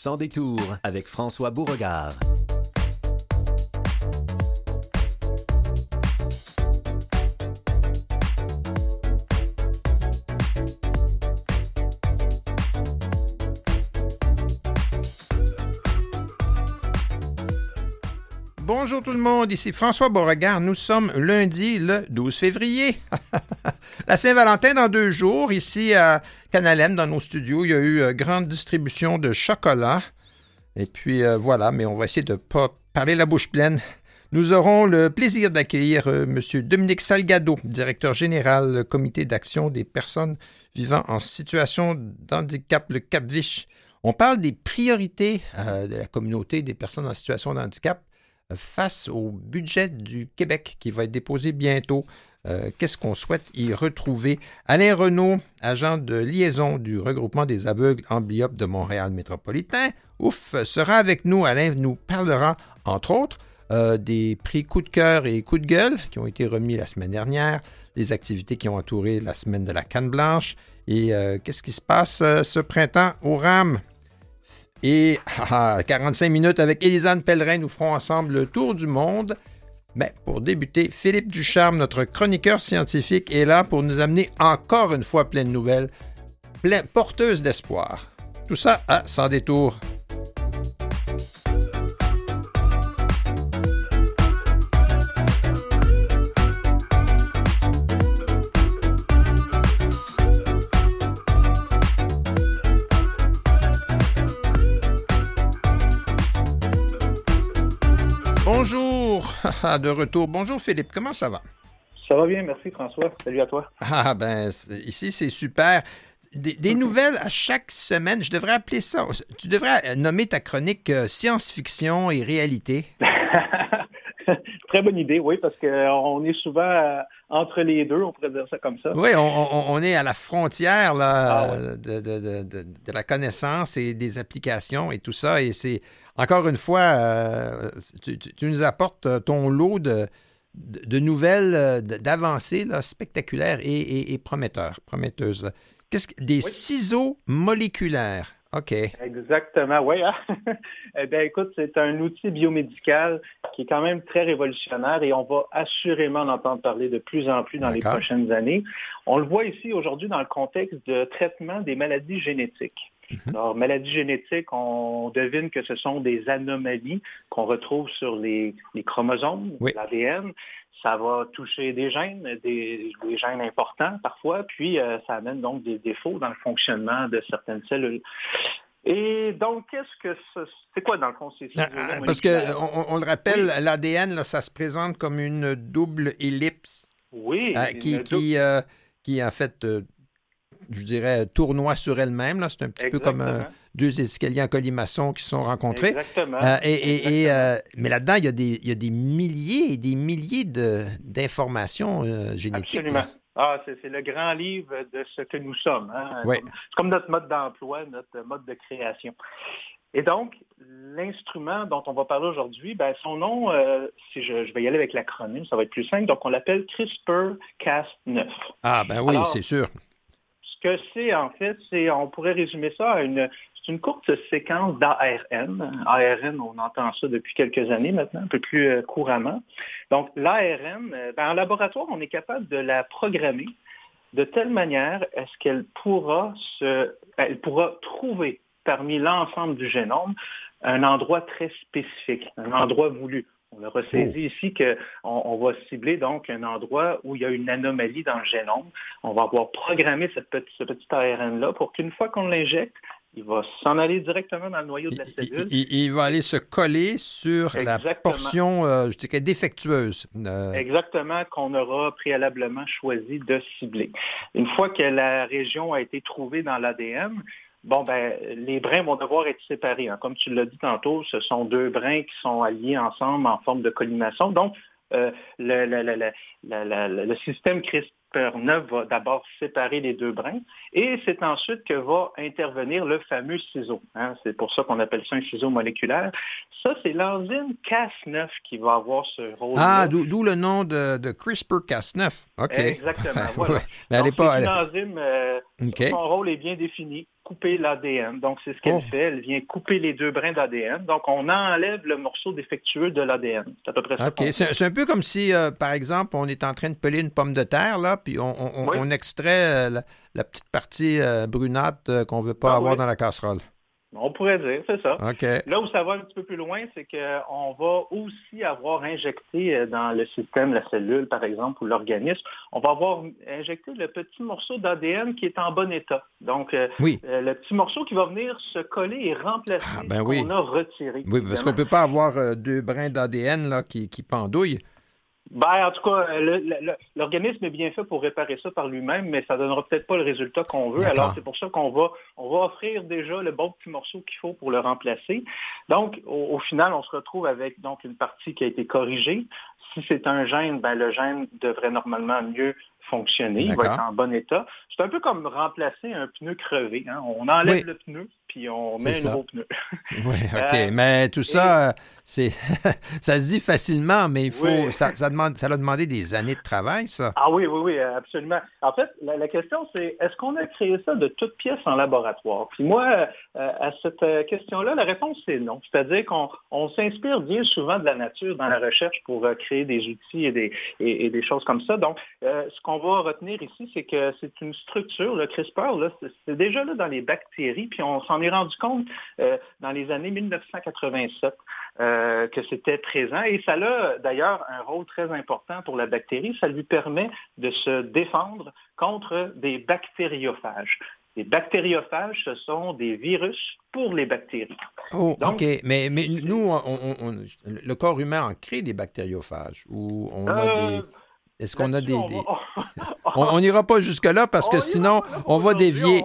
Sans détour avec François Beauregard. Bonjour tout le monde, ici François Beauregard. Nous sommes lundi le 12 février. La Saint-Valentin dans deux jours, ici à Canalem, dans nos studios, il y a eu euh, grande distribution de chocolat. Et puis euh, voilà, mais on va essayer de ne pas parler la bouche pleine. Nous aurons le plaisir d'accueillir euh, M. Dominique Salgado, directeur général du Comité d'action des personnes vivant en situation d'handicap, le CAPVICH. On parle des priorités de la communauté des personnes en situation de handicap face au budget du Québec qui va être déposé bientôt. Euh, qu'est-ce qu'on souhaite y retrouver? Alain Renault, agent de liaison du regroupement des aveugles amblyopes de Montréal métropolitain, ouf, sera avec nous. Alain nous parlera, entre autres, euh, des prix coup de cœur et coup de gueule qui ont été remis la semaine dernière, les activités qui ont entouré la semaine de la canne blanche et euh, qu'est-ce qui se passe ce printemps au RAM? Et 45 ah, minutes avec Élisane Pellerin, nous ferons ensemble le tour du monde. Mais pour débuter, Philippe Ducharme, notre chroniqueur scientifique, est là pour nous amener encore une fois plein de nouvelles, plein, porteuses d'espoir. Tout ça à Sans détour. De retour. Bonjour Philippe, comment ça va? Ça va bien, merci François. Salut à toi. Ah ben, ici c'est super. Des, nouvelles à chaque semaine, je devrais appeler ça. Tu devrais nommer ta chronique euh, science-fiction et réalité. Très bonne idée, oui, parce qu'on est souvent euh, entre les deux, on pourrait dire ça comme ça. Oui, on, est à la frontière là, ah de, la connaissance et des applications et tout ça. Et c'est encore une fois, euh, tu, nous apportes euh, ton lot de, de nouvelles, euh, d'avancées spectaculaires et, prometteurs, prometteuses. Qu'est-ce que, des ciseaux moléculaires. OK. Exactement, oui. Hein. eh bien, écoute, c'est un outil biomédical qui est quand même très révolutionnaire et on va assurément en entendre parler de plus en plus dans les prochaines années. On le voit ici aujourd'hui dans le contexte de traitement des maladies génétiques. Mhm. Alors, maladies génétiques, on devine que ce sont des anomalies qu'on retrouve sur les, chromosomes, l'ADN. Ça va toucher des gènes, des, gènes importants parfois, puis euh, ça amène donc des défauts dans le fonctionnement de certaines cellules. Et donc, qu'est-ce que c'est quoi dans le fond ces ah, ah, Parce qu'on on le rappelle, l'ADN, ça se présente comme une double ellipse. Oui. Euh, qui, qui, euh, qui, en fait, je dirais, tournoi sur elle-même. C'est un petit peu comme euh, deux escaliers en colimaçon qui sont rencontrés. Exactement. Euh, et, euh, mais là-dedans, il y, a des, il y a des milliers et des milliers d'informations génétiques. Absolument. Ah, c'est le grand livre de ce que nous sommes. Hein. C'est comme notre mode d'emploi, notre mode de création. Et donc, l'instrument dont on va parler aujourd'hui, ben, son nom, si je, vais y aller avec l'acronyme, ça va être plus simple. Donc, on l'appelle CRISPR-Cas9. Ah, ben oui, c'est sûr ce que c'est, en fait, c'est, on pourrait résumer ça à une, une courte séquence d'ARN. ARN, on entend ça depuis quelques années maintenant, un peu plus euh, couramment. Donc, l'ARN, euh, ben, en laboratoire, on est capable de la programmer de telle manière est-ce qu'elle pourra se, elle pourra trouver parmi l'ensemble du génome un endroit très spécifique, un endroit voulu. On a ressaisi oh. ici qu'on on va cibler donc un endroit où il y a une anomalie dans le génome. On va avoir programmé cette petite, ce petit ARN-là pour qu'une fois qu'on l'injecte, il va s'en aller directement dans le noyau de la cellule. Il, va aller se coller sur la portion, euh, je dirais, défectueuse. Euh. Exactement, qu'on aura préalablement choisi de cibler. Une fois que la région a été trouvée dans l'ADN, bon, ben, les brins vont devoir être séparés. Hein. Comme tu l'as dit tantôt, ce sont deux brins qui sont alliés ensemble en forme de collimation. Donc, euh, le, le, système CRISPR-9 va d'abord séparer les deux brins et c'est ensuite que va intervenir le fameux ciseau. Hein. C'est pour ça qu'on appelle ça un ciseau moléculaire. Ça, c'est l'enzyme Cas9 qui va avoir ce rôle. Ah, d'où le nom de, CRISPR-Cas9. OK. Exactement. Voilà. Mais elle est pas, une enzyme, euh, son rôle est bien défini. Couper l'ADN. Donc, c'est ce qu'elle Oh. fait. Elle vient couper les deux brins d'ADN. Donc, on enlève le morceau défectueux de l'ADN. C'est à peu près ça. OK. qu'on fait. C'est un peu comme si, euh, par exemple, on est en train de peler une pomme de terre, là, puis on, on- on- Oui. on extrait euh, la, la petite partie euh, brunâtre euh, qu'on ne veut pas Ah avoir oui. dans la casserole. On pourrait dire, c'est ça. Là où ça va un petit peu plus loin, c'est qu'on va aussi avoir injecté euh, dans le système, la cellule par exemple, ou l'organisme, on va avoir injecté le petit morceau d'ADN qui est en bon état. Donc, euh, Oui. euh, le petit morceau qui va venir se coller et remplacer Ah, ben ce oui. qu'on a retiré. Oui, parce qu'on ne peut pas avoir deux brins d'ADN qui, qui pendouillent. Ben, en tout cas, l'organisme est bien fait pour réparer ça par lui-même, mais ça donnera peut-être pas le résultat qu'on veut. Alors, c'est pour ça qu'on va, on va offrir déjà le bon petit morceau qu'il faut pour le remplacer. Donc, au, au final, on se retrouve avec donc une partie qui a été corrigée. Si c'est un gène, ben, le gène devrait normalement mieux fonctionner. Il va être en bon état. C'est un peu comme remplacer un pneu crevé. hein. On enlève Oui. le pneu, puis on met ça. un nouveau pneu. Oui, OK. Euh, mais tout ça, c'est ça se dit facilement, mais il faut. Oui. Ça, ça, demande, ça a demandé des années de travail, ça. Ah oui, oui, oui, absolument. En fait, la, la question, c'est est-ce qu'on a créé ça de toutes pièces en laboratoire? Puis moi, euh, à cette euh, question-là, la réponse, c'est non. C'est-à-dire qu'on on s'inspire bien souvent de la nature dans la recherche pour euh, créer des outils et des, et, et des choses comme ça. Donc, ce qu'on va retenir ici, c'est que c'est une structure, le CRISPR, c'est déjà là dans les bactéries, puis on s'en est rendu compte euh, dans les années 1987 euh, que c'était présent. Et ça a d'ailleurs un rôle très important pour la bactérie. Ça lui permet de se défendre contre des bactériophages. Les bactériophages, ce sont des virus pour les bactéries. Oh, Donc- OK. Mais, mais nous, on- on- on- le corps humain en crée des bactériophages. Ou on a Euh, des. Est-ce qu'on a des. on des- On on n'ira pas jusque-là parce que On sinon, on va dévier.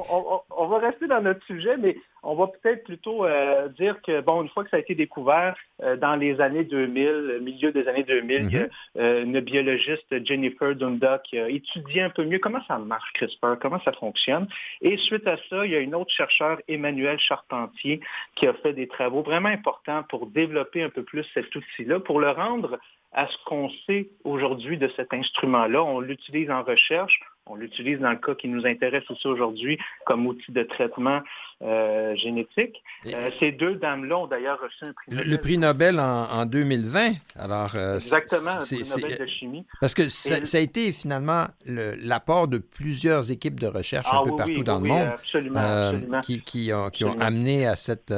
On, va rester dans notre sujet, mais on va peut-être plutôt euh, dire que, bon, une fois que ça a été découvert euh, dans les années 2000, le milieu des années 2000, il y a, euh, une biologiste, Jennifer Dunda, qui a étudié un peu mieux comment ça marche CRISPR, comment ça fonctionne. Et suite à ça, il y a une autre chercheur, Emmanuel Charpentier, qui a fait des travaux vraiment importants pour développer un peu plus cet outil-là, pour le rendre à ce qu'on sait aujourd'hui de cet instrument-là. On l'utilise en recherche, on l'utilise dans le cas qui nous intéresse aussi aujourd'hui comme outil de traitement euh, génétique. Euh, ces deux dames-là ont d'ailleurs reçu un prix Le, Nobel. le prix Nobel en, en 2020. Alors, euh, Exactement, un c'est- prix Nobel de chimie. Parce que ça, Et- ça a été finalement le- l'apport de plusieurs équipes de recherche un Ah peu oui, partout oui, dans oui, le monde Absolument, absolument. qui, qui ont, qui ont Absolument. amené à cette.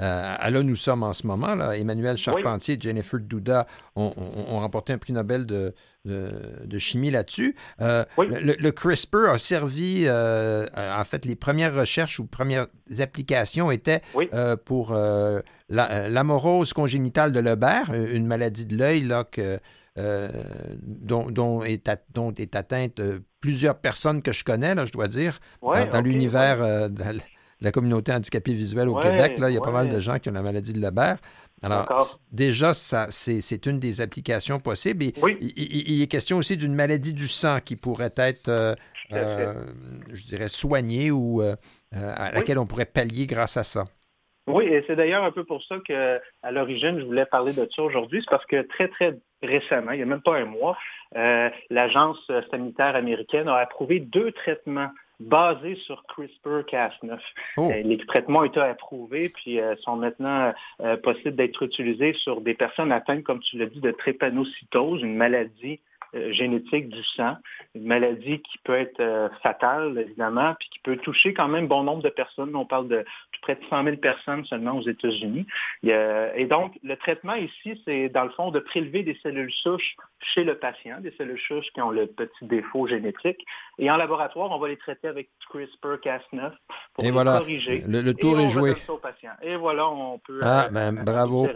Euh, à là, nous sommes en ce moment. Là. Emmanuel Charpentier et Jennifer Douda ont, ont- ont remporté un prix Nobel de, de, de chimie là-dessus. Euh, Oui. le, le CRISPR a servi, euh, en fait, les premières recherches ou premières applications étaient Oui. euh, pour la- l'amorose congénitale de Lebert, une maladie de l'œil là, que, dont, dont est at- dont est atteinte plusieurs personnes que je connais, là, je dois dire, Ouais, dans, l'univers la- communauté handicapée visuelle au Ouais, Québec. Là, il y a pas mal de gens qui ont la maladie de Lebert. Alors, déjà, ça, c'est, une des applications possibles. Et Oui. il, il- il est question aussi d'une maladie du sang qui pourrait être, euh, euh, je dirais, soignée ou euh, à Oui. laquelle on pourrait pallier grâce à ça. Oui, et c'est d'ailleurs un peu pour ça que, à l'origine, je voulais parler de ça aujourd'hui. C'est parce que très, très récemment, il n'y a même pas un mois, l'Agence sanitaire américaine a approuvé deux traitements basés sur CRISPR-Cas9. Oh. Euh, Les traitements ont été approuvés puis euh, sont maintenant euh, possibles d'être utilisés sur des personnes atteintes, comme tu l'as dit, de trépanocytose, une maladie génétique du sang, une maladie qui peut être euh, fatale, évidemment, puis qui peut toucher quand même bon nombre de personnes. On parle de tout près de 100 000 personnes seulement aux États-Unis. Et donc, le traitement ici, c'est dans le fond de prélever des cellules souches chez le patient, des cellules souches qui ont le petit défaut génétique. Et en laboratoire, on va les traiter avec CRISPR-Cas9 pour Et les voilà, corriger. le, le Et tour on est joué. au patient. Et voilà, on peut... Ah, euh, ben, euh, bravo.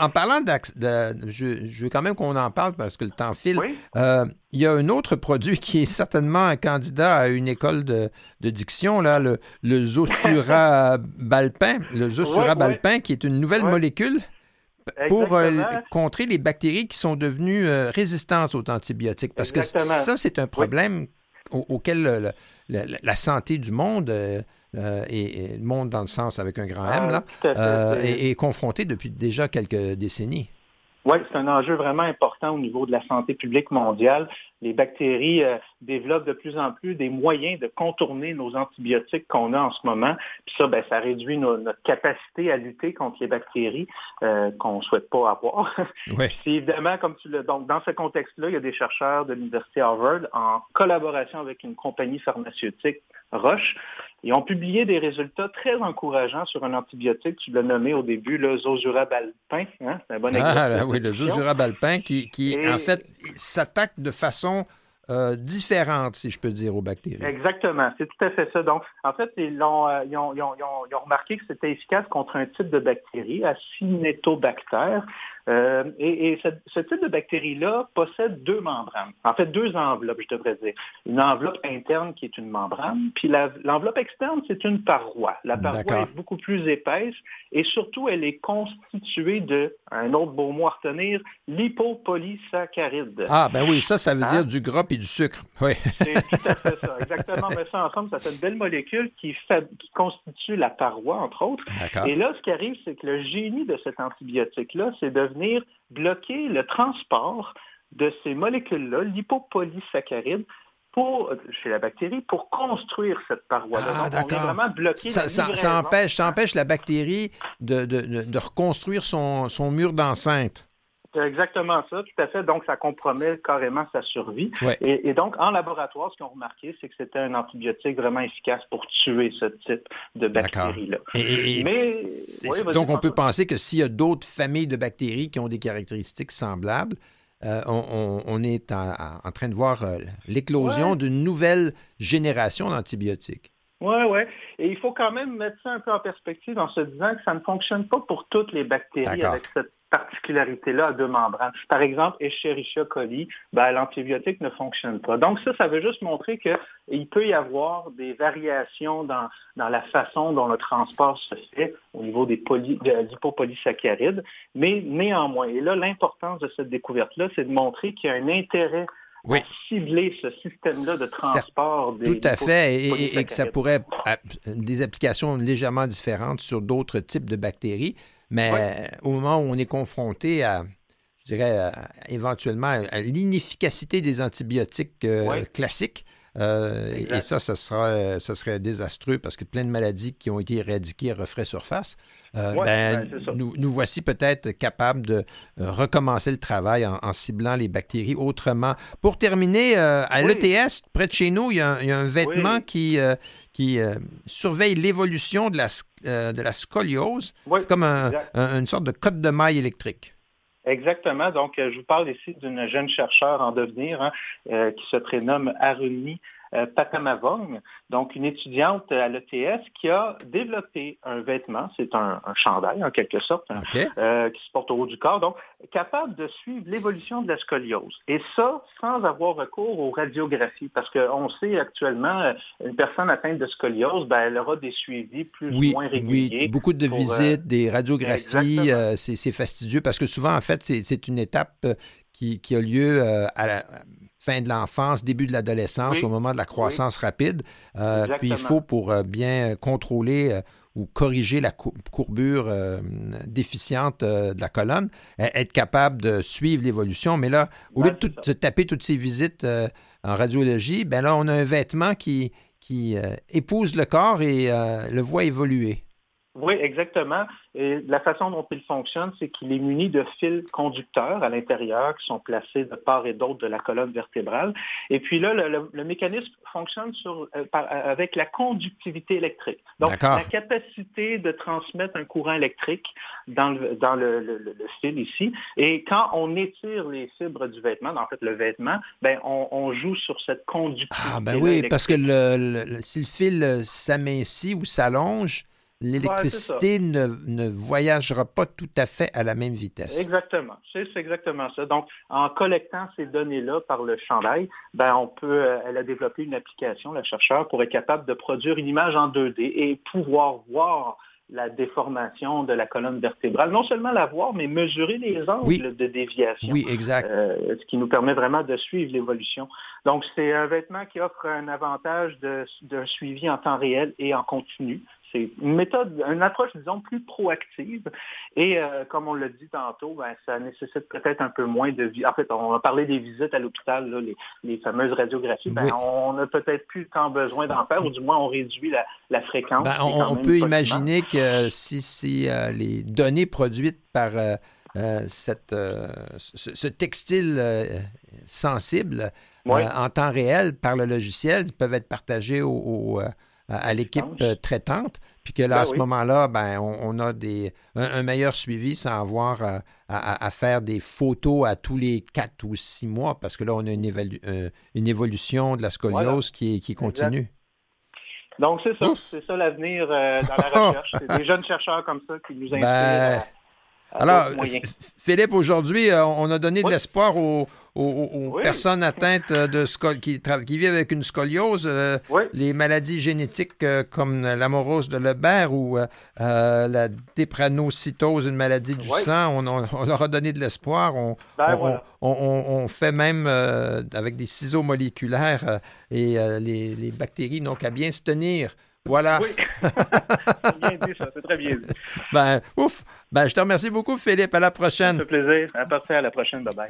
En, parlant de, je, je veux quand même qu'on en parle parce que le temps file. Oui, Euh, il y a un autre produit qui est certainement un candidat à une école de, de diction, là, le, le zosurabalpin, le qui est une nouvelle molécule pour euh, contrer les bactéries qui sont devenues euh, résistantes aux antibiotiques. Parce Exactement. que ça, c'est un problème au- auquel la, la santé du monde, euh, et, et le monde dans le sens avec un grand M, Ah, là, euh, est, est confronté depuis déjà quelques décennies. Oui, c'est un enjeu vraiment important au niveau de la santé publique mondiale. Les bactéries euh, développent de plus en plus des moyens de contourner nos antibiotiques qu'on a en ce moment. Puis ça, ben, ça réduit notre capacité à lutter contre les bactéries euh, qu'on ne souhaite pas avoir. Évidemment, comme tu le donc dans ce contexte-là, il y a des chercheurs de l'Université Harvard en collaboration avec une compagnie pharmaceutique Roche. Ils ont publié des résultats très encourageants sur un antibiotique, tu l'as nommé au début, le zozurabalpin. Hein? C'est un bon exemple. Ah, oui, le zozurabalpin qui, qui en fait, s'attaque de façon euh, différente, si je peux dire, aux bactéries. Exactement, c'est tout à fait ça. Donc, en fait, ils, ont, euh, ont, remarqué que c'était efficace contre un type de bactérie, Acinetobacter, euh, et, ce, type de bactérie-là possède deux membranes, en fait deux enveloppes, je devrais dire. Une enveloppe interne qui est une membrane, puis l'enveloppe externe, c'est une paroi. La paroi est beaucoup plus épaisse et surtout, elle est constituée de, un autre beau mot à retenir, lipopolysaccharide. Ah, ben oui, ça, ça veut dire hein? du gras et du sucre. Oui. C'est tout à fait ça, exactement. Mais ça ensemble, ça fait une belle molécule qui, qui constitue la paroi, entre autres. Et là, ce qui arrive, c'est que le génie de cet antibiotique-là, c'est de bloquer le transport de ces molécules-là, l'hypopolysacharide, pour, chez la bactérie pour construire cette paroi-là. Ah, Donc, on est vraiment bloqué. Ça, ça, empêche, ça, empêche, la bactérie de, de, de reconstruire son, son mur d'enceinte. C'est exactement ça, tout à fait. Donc, ça compromet carrément sa survie. Et, donc, en laboratoire, ce qu'ils ont remarqué, c'est que c'était un antibiotique vraiment efficace pour tuer ce type de bactéries-là. Mais, donc, on peut penser que s'il y a d'autres familles de bactéries qui ont des caractéristiques semblables, euh, on, est en, train de voir euh, l'éclosion d'une nouvelle génération d'antibiotiques. Oui, oui. Et il faut quand même mettre ça un peu en perspective en se disant que ça ne fonctionne pas pour toutes les bactéries avec cette particularité-là à deux membranes. Par exemple, Escherichia coli, ben, l'antibiotique ne fonctionne pas. Donc ça, ça veut juste montrer qu'il peut y avoir des variations dans, dans la façon dont le transport se fait au niveau des poly, de mais néanmoins, et là, l'importance de cette découverte-là, c'est de montrer qu'il y a un intérêt à cibler ce système-là de transport des Tout à fait, et, et, que ça pourrait des applications légèrement différentes sur d'autres types de bactéries. Mais au moment où on est confronté à, je dirais, éventuellement à l'inefficacité des antibiotiques euh, classiques, euh, et ça, sera, ça serait désastreux parce que plein de maladies qui ont été éradiquées referaient surface. Euh, ben, nous, nous, voici peut-être capables de recommencer le travail en, ciblant les bactéries autrement. Pour terminer, à l'ETS, près de chez nous, il y a, un vêtement qui, qui surveille l'évolution de la, euh, de la scoliose. C'est comme une sorte de code de maille électrique. Exactement. Donc, euh, je vous parle ici d'une jeune chercheure en devenir hein, euh, qui se prénomme Aruni euh, Patamavong, donc une étudiante à l'ETS qui a développé un vêtement, c'est un, chandail en quelque sorte, euh, qui se porte au haut du corps, donc capable de suivre l'évolution de la scoliose. Et ça, sans avoir recours aux radiographies, parce qu'on sait actuellement, euh, une personne atteinte de scoliose, ben, elle aura des suivis plus ou moins réguliers. Oui, beaucoup de visites, des radiographies, c'est fastidieux parce que souvent, en fait, c'est une étape qui, qui, a lieu à la, fin de l'enfance, début de l'adolescence, au moment de la croissance rapide. Euh, puis il faut, pour euh, bien contrôler euh, ou corriger la courbure déficiente de la colonne, e-, être capable de suivre l'évolution. Mais là, au lieu de se taper toutes ces visites en radiologie, ben là, on a un vêtement qui, qui épouse le corps et le voit évoluer. Oui, exactement. Et la façon dont il fonctionne, c'est qu'il est muni de fils conducteurs à l'intérieur qui sont placés de part et d'autre de la colonne vertébrale. Et puis là, le, mécanisme fonctionne sur, euh, avec la conductivité électrique. Donc, la capacité de transmettre un courant électrique dans le, dans le, fil ici. Et quand on étire les fibres du vêtement, en fait le vêtement, ben, on, joue sur cette conductivité. Ah ben oui, parce que si le fil s'amincit ou s'allonge, l'électricité ne, ne, voyagera pas tout à fait à la même vitesse. Exactement. C'est exactement ça. Donc, en collectant ces données-là par le chandail, ben, on peut, euh, elle a développé une application, la chercheur, pour être capable de produire une image en 2D et pouvoir voir la déformation de la colonne vertébrale. Non seulement la voir, mais mesurer les angles de déviation. Oui, exact. Euh, ce qui nous permet vraiment de suivre l'évolution. Donc, c'est un vêtement qui offre un avantage de, de, suivi en temps réel et en continu. C'est une méthode, une approche, disons, plus proactive. Et euh, comme on l'a dit tantôt, ben, ça nécessite peut-être un peu moins de... En fait, on a parlé des visites à l'hôpital, les, fameuses radiographies. Ben, On n'a peut-être plus tant besoin d'en faire, ou du moins on réduit la, fréquence. Ben, on, peut imaginer que si, si euh, les données produites par... cette, ce, textile sensible en temps réel par le logiciel peuvent être partagés au, à, l'équipe euh, traitante, puis que là, ben à ce moment-là, ben, on, a des, un, meilleur suivi sans avoir euh, à, faire des photos à tous les quatre ou six mois, parce que là, on a une, euh, une évolution de la scoliose qui, qui continue. Donc, c'est ça. C'est ça l'avenir dans la recherche. c'est des jeunes chercheurs comme ça qui nous ben, inspirent. Alors, Philippe, aujourd'hui, on a donné de l'espoir aux, aux, personnes atteintes de qui, qui vivent avec une scoliose, euh, les maladies génétiques euh, comme l'amorose de Lebert ou euh, la dépranocytose, une maladie du sang, on, leur a donné de l'espoir. On, ben, on, fait même avec des ciseaux moléculaires et les, les, bactéries n'ont qu'à bien se tenir. Voilà. Oui. c'est bien dit, ça. C'est très bien dit. Ben, ouf. Ben, je te remercie beaucoup, Philippe. À la prochaine. Ça fait plaisir. À partir à la prochaine. Bye-bye.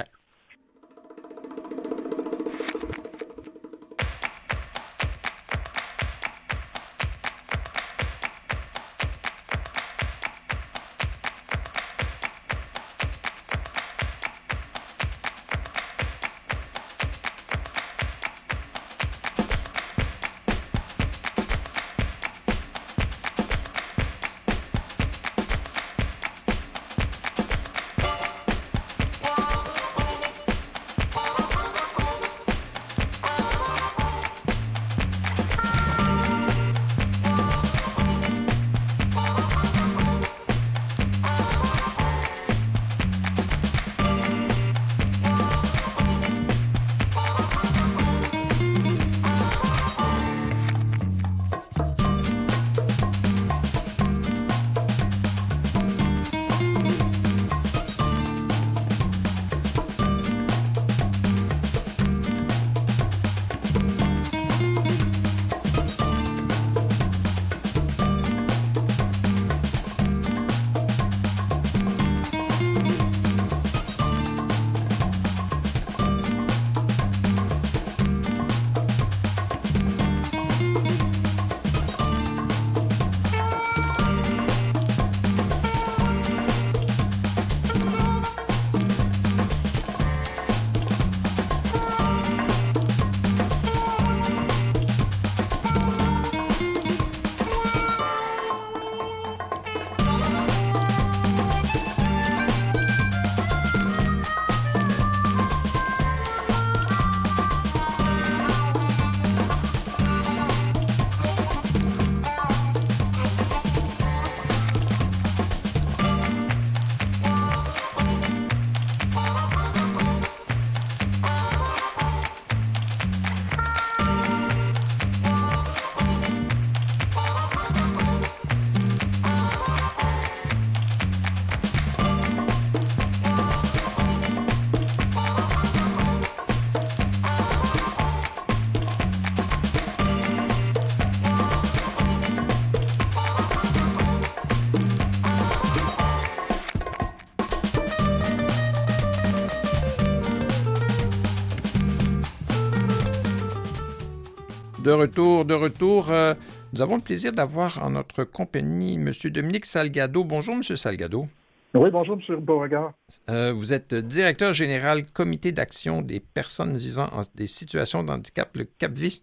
De retour, de retour. Euh, nous avons le plaisir d'avoir en notre compagnie M. Dominique Salgado. Bonjour, M. Salgado. Oui, bonjour, M. Beauregard. Euh, vous êtes directeur général comité d'action des personnes vivant en des situations d'handicap, le CAPVI.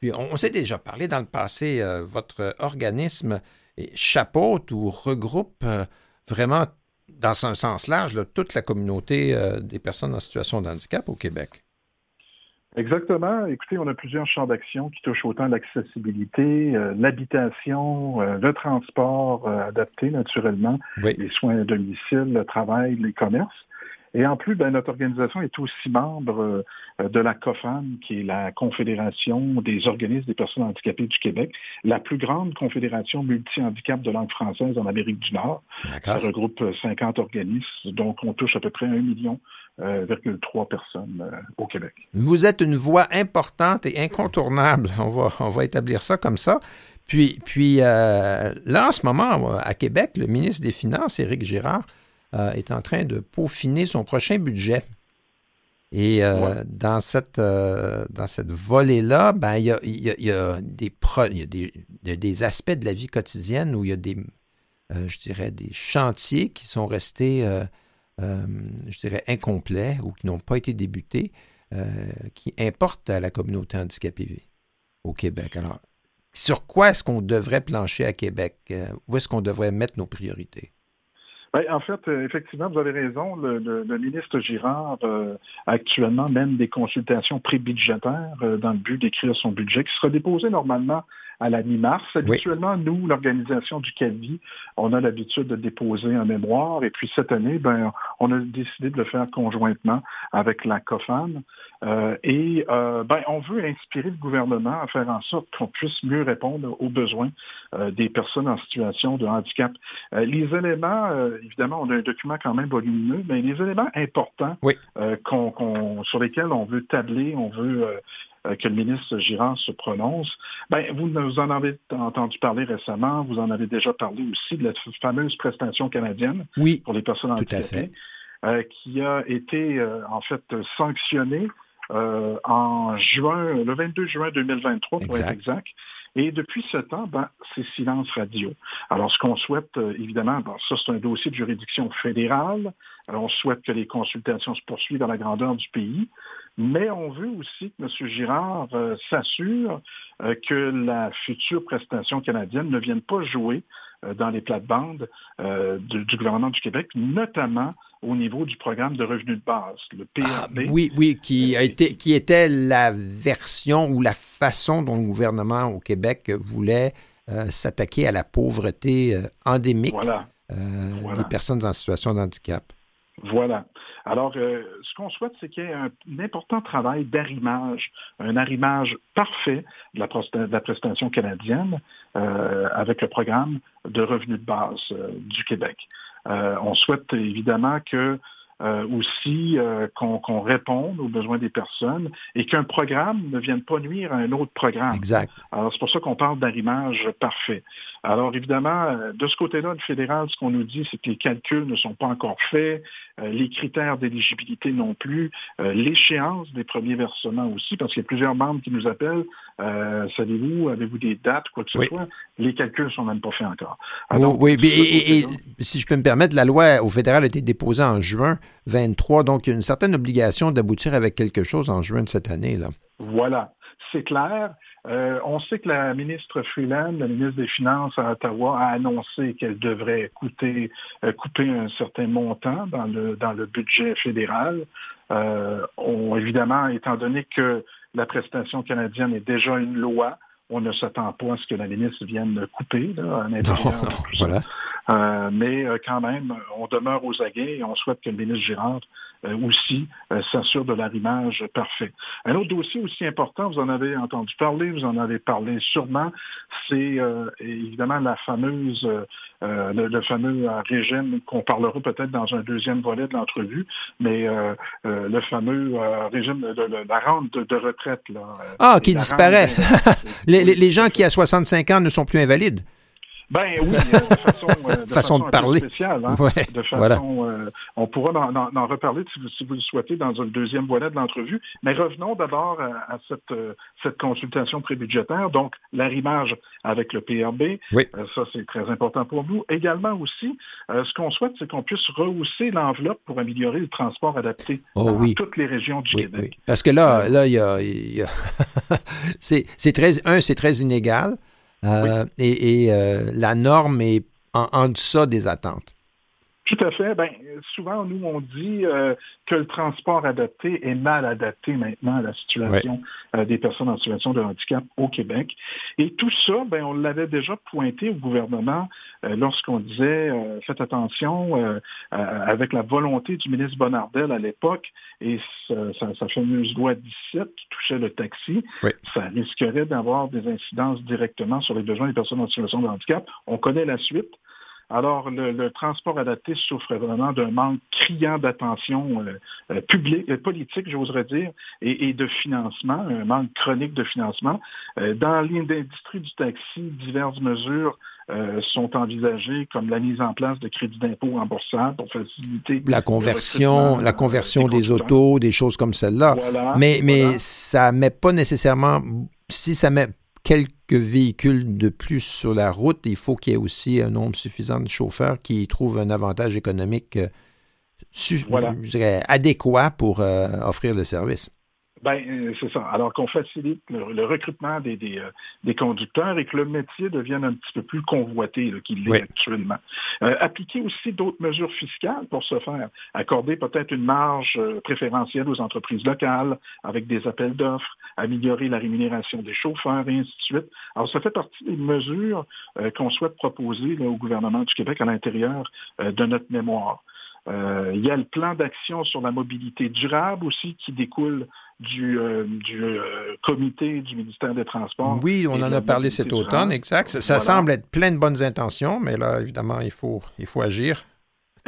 Puis on, s'est déjà parlé dans le passé, euh, votre organisme chapeaute ou regroupe vraiment, dans un sens large, toute la communauté des personnes en situation de handicap au Québec. Exactement. Écoutez, on a plusieurs champs d'action qui touchent autant l'accessibilité, euh, l'habitation, euh, le transport euh, adapté naturellement, les soins à domicile, le travail, les commerces. Et en plus, ben, notre organisation est aussi membre de la COFAN, qui est la Confédération des organismes des personnes handicapées du Québec, la plus grande confédération multi-handicap de langue française en Amérique du Nord. Ça regroupe 50 organismes, donc on touche à peu près un million 3 personnes euh, au Québec. Vous êtes une voix importante et incontournable. On va, on va établir ça comme ça. Puis, puis là, en ce moment, à Québec, le ministre des Finances, Éric Girard, est en train de peaufiner son prochain budget. Et dans cette, dans cette volée-là, ben, il, y a, il, y a, des il, y a des, des aspects de la vie quotidienne où il y a des, je dirais, des chantiers qui sont restés euh, je dirais, incomplets ou qui n'ont pas été débutés, euh, qui importent à la communauté handicapée au Québec. Alors, sur quoi est-ce qu'on devrait plancher à Québec? Euh, où est-ce qu'on devrait mettre nos priorités? Ben, en fait, effectivement, vous avez raison. Le, ministre Girard actuellement mène des consultations pré-budgétaires dans le but d'écrire son budget qui sera déposé normalement à la mi-mars. Habituellement, nous, l'organisation du CAVI, on a l'habitude de déposer un mémoire. Et puis cette année, ben, on a décidé de le faire conjointement avec la COFAN. Euh, et euh, ben, on veut inspirer le gouvernement à faire en sorte qu'on puisse mieux répondre aux besoins euh, des personnes en situation de handicap. les éléments, évidemment, on a un document quand même volumineux, mais les éléments importants sur lesquels on veut tabler, on veut euh, que le ministre Girard se prononce. Ben, vous, vous en avez entendu parler récemment, vous en avez déjà parlé aussi de la fameuse prestation canadienne pour les personnes handicapées, euh, qui a été euh, en fait sanctionnée en juin, le 22 juin 2023 pour être exact. Et depuis ce temps, ben, c'est silence radio. Alors, ce qu'on souhaite, évidemment, ben, ça c'est un dossier de juridiction fédérale. Alors, on souhaite que les consultations se poursuivent dans la grandeur du pays. Mais on veut aussi que M. Girard euh, s'assure euh, que la future prestation canadienne ne vienne pas jouer euh, dans les plates-bandes du, gouvernement du Québec, notamment au niveau du programme de revenus de base, le PRB. Ah, oui, oui, qui, a été, qui était la version ou la façon dont le gouvernement au Québec voulait s'attaquer à la pauvreté endémique des personnes en situation de handicap. Voilà. Alors, euh, ce qu'on souhaite, c'est qu'il y ait un, important travail d'arrimage, un arrimage parfait de la, prestation canadienne euh, avec le programme de revenus de base euh, du Québec. on souhaite évidemment que euh, aussi euh, qu'on réponde aux besoins des personnes et qu'un programme ne vienne pas nuire à un autre programme. Exact. Alors, c'est pour ça qu'on parle d'arrimage parfait. Alors, évidemment, euh, de ce côté-là, le fédéral, ce qu'on nous dit, c'est que les calculs ne sont pas encore faits, les critères d'éligibilité non plus, l'échéance des premiers versements aussi, parce qu'il y a plusieurs membres qui nous appellent, savez-vous, avez-vous des dates, quoi que ce soit, les calculs ne sont même pas faits encore. oui, et, si je peux me permettre, la loi au fédéral a été déposée en juin. 23. Donc, il y a une certaine obligation d'aboutir avec quelque chose en juin de cette année. Là. Voilà, c'est clair. Euh, on sait que la ministre Freeland, la ministre des Finances à Ottawa, a annoncé qu'elle devrait coûter, euh, couper un certain montant dans le, dans le budget fédéral. Euh, évidemment, étant donné que la prestation canadienne est déjà une loi, on ne s'attend pas à ce que la ministre vienne couper là, un voilà. Euh, mais euh, quand même, on demeure aux aguets et on souhaite que le ministre Girard euh, aussi s'assure de l'arrimage parfait. Un autre dossier aussi important, vous en avez entendu parler, vous en avez parlé sûrement, c'est évidemment la fameuse, le, fameux régime qu'on parlera peut-être dans un deuxième volet de l'entrevue, mais le fameux régime de, la rente de, retraite. Là, ah, qui disparaît. les, les gens qui à 65 ans ne sont plus invalides. Ben oui, de façon, de façon, de parler. spéciale. Hein? de façon, euh, on pourra en, reparler si vous, le souhaitez dans le deuxième volet de l'entrevue. Mais revenons d'abord à, cette, euh, cette consultation prébudgétaire, donc l'arrimage avec le PRB. Oui. Euh, ça, c'est très important pour nous. Également aussi, ce qu'on souhaite, c'est qu'on puisse rehausser l'enveloppe pour améliorer le transport adapté oh, dans toutes les régions du Québec. Parce que là, là, il y a, a... c'est très, un, c'est très inégal. Euh, et, euh, la norme est en, en deçà des attentes. Tout à fait. Ben, souvent, nous, on dit euh, que le transport adapté est mal adapté maintenant à la situation des personnes en situation de handicap au Québec. Et tout ça, ben, on l'avait déjà pointé au gouvernement lorsqu'on disait faites attention avec la volonté du ministre Bonnardel à l'époque et sa, fameuse loi 17 qui touchait le taxi, ça risquerait d'avoir des incidences directement sur les besoins des personnes en situation de handicap. On connaît la suite. Alors, le, transport adapté souffre vraiment d'un manque criant d'attention publique, politique, j'oserais dire, et, de financement, un manque chronique de financement. dans l'industrie du taxi, diverses mesures sont envisagées, comme la mise en place de crédits d'impôt remboursables pour faciliter la conversion, la conversion des, autos, des choses comme celle-là. mais mais ça met pas nécessairement, si ça met quelques véhicules de plus sur la route, il faut qu'il y ait aussi un nombre suffisant de chauffeurs qui trouvent un avantage économique euh, je dirais, adéquat pour euh, offrir le service. Ben, euh, c'est ça. Alors qu'on facilite le, recrutement des, euh, des, conducteurs et que le métier devienne un petit peu plus convoité qu'il l'est actuellement. Euh, appliquer aussi d'autres mesures fiscales pour ce faire. Accorder peut-être une marge préférentielle aux entreprises locales avec des appels d'offres, améliorer la rémunération des chauffeurs et ainsi de suite. Alors, ça fait partie des mesures qu'on souhaite proposer au gouvernement du Québec à l'intérieur de notre mémoire. Il y a le plan d'action sur la mobilité durable aussi qui découle du, euh, euh, comité du ministère des Transports. Oui, on en a parlé cet automne, exact. Ça, semble être plein de bonnes intentions, mais là, évidemment, il faut, il faut agir.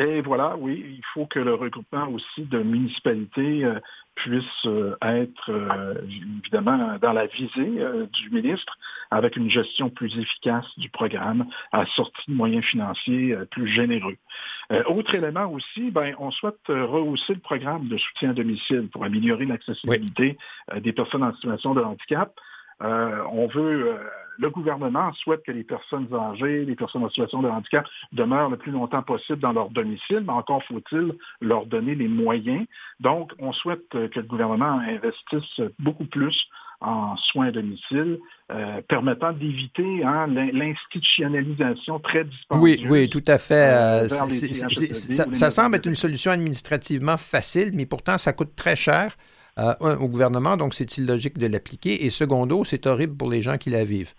Et voilà, oui, il faut que le regroupement aussi de municipalités euh, puisse euh, être euh, évidemment dans la visée du ministre avec une gestion plus efficace du programme, assortie de moyens financiers plus généreux. autre élément aussi, ben, on souhaite rehausser le programme de soutien à domicile pour améliorer l'accessibilité des personnes en situation de handicap. On veut le gouvernement souhaite que les personnes âgées, les personnes en situation de handicap demeurent le plus longtemps possible dans leur domicile, mais encore faut-il leur donner les moyens. Donc, on souhaite que le gouvernement investisse beaucoup plus en soins à domicile, euh, permettant d'éviter hein, l'institutionnalisation très dispendieuse. Oui, oui, tout à fait. Euh, ça, semble être une solution administrativement facile, mais pourtant, ça coûte très cher euh, au gouvernement, donc c'est illogique de l'appliquer. Et secondo, c'est horrible pour les gens qui la vivent.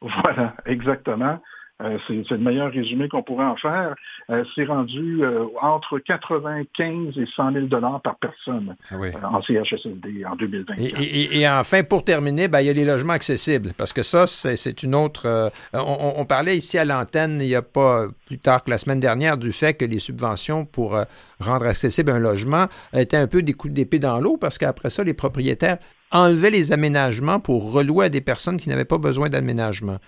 Voilà, exactement. Euh, c'est le meilleur résumé qu'on pourrait en faire. Euh, c'est rendu euh, entre 95 et 100 000 dollars par personne ah en CHSLD en 2020. Et, enfin, pour terminer, ben, il y a les logements accessibles, parce que ça, c'est une autre... On, parlait ici à l'antenne, il n'y a pas plus tard que la semaine dernière, du fait que les subventions pour rendre accessible un logement étaient un peu des coups d'épée dans l'eau, parce qu'après ça, les propriétaires enlever les aménagements pour relouer à des personnes qui n'avaient pas besoin d'aménagement.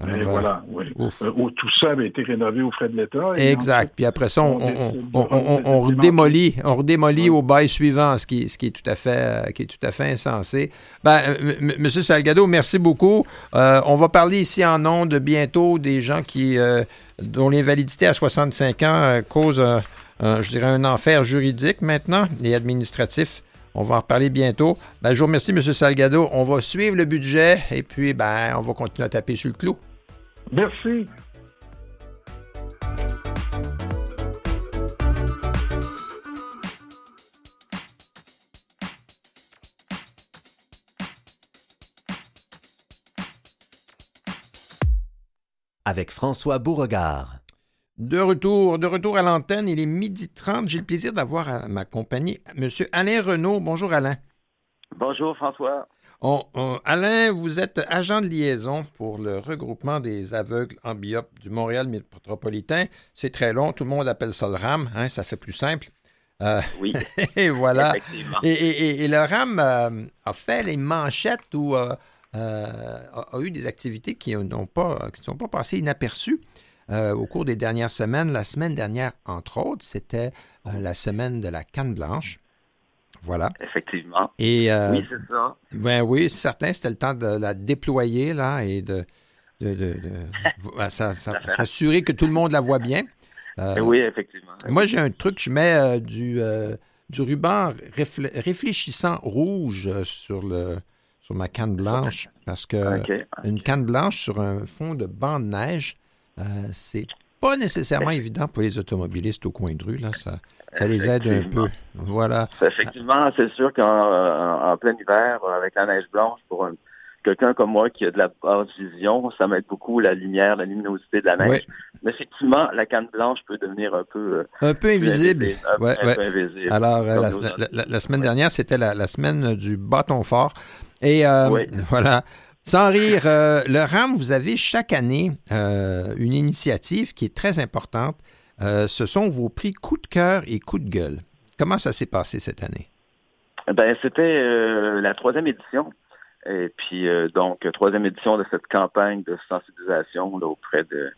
Voilà, oui. Euh, tout ça avait été rénové aux frais de l'État. Exact. Puis après ça, on, on, redémolit, on redémolit au bail suivant, ce qui, ce qui, est tout à fait, qui est tout à fait insensé. Ben, Monsieur Salgado, merci beaucoup. Euh, on va parler ici en de bientôt des gens qui, euh, dont l'invalidité à 65 ans cause, je dirais, un enfer juridique maintenant et administratif. On va en reparler bientôt. Ben, je vous remercie, M. Salgado. On va suivre le budget et puis ben, on va continuer à taper sur le clou. Merci. Avec François Beauregard. De retour, de retour à l'antenne, il est midi 30. J'ai le plaisir d'avoir à ma compagnie M. Alain Renault. Bonjour Alain. Bonjour François. Alain, vous êtes agent de liaison pour le regroupement des aveugles en biop du Montréal métropolitain. C'est très long, tout le monde appelle ça le RAM, hein, ça fait plus simple. Euh, oui. et voilà. Et, le RAM euh, a fait les manchettes ou euh, a, eu des activités qui n'ont pas, qui sont pas passées inaperçues. Euh, au cours des dernières semaines. La semaine dernière, entre autres, c'était euh, la semaine de la canne blanche. Voilà. Effectivement. Et, euh, oui, c'est ça. Ben oui, certain, c'était le temps de la déployer là et de, de, s'assurer que tout le monde la voit bien. oui, effectivement. Moi, j'ai un truc, je mets du, du ruban réfléchissant rouge sur, le, sur ma canne blanche parce que une canne blanche sur un fond de banc de neige, c'est pas nécessairement évident pour les automobilistes au coin de rue. Là. Ça, ça les aide un peu. Voilà. Effectivement, c'est sûr qu'en plein hiver, avec la neige blanche, pour quelqu'un comme moi qui a de la basse vision, ça m'aide beaucoup la lumière, la luminosité de la neige. Mais effectivement, la canne blanche peut devenir un peu... Euh, un peu invisible. Un, peu invisible. Alors, euh, la, semaine dernière, c'était la, semaine du bâton fort. Et voilà, Sans rire, le RAM, vous avez chaque année une initiative qui est très importante. ce sont vos prix coup de cœur et coup de gueule. Comment ça s'est passé cette année? Ben, c'était la troisième édition. Et puis, donc, troisième édition de cette campagne de sensibilisation auprès de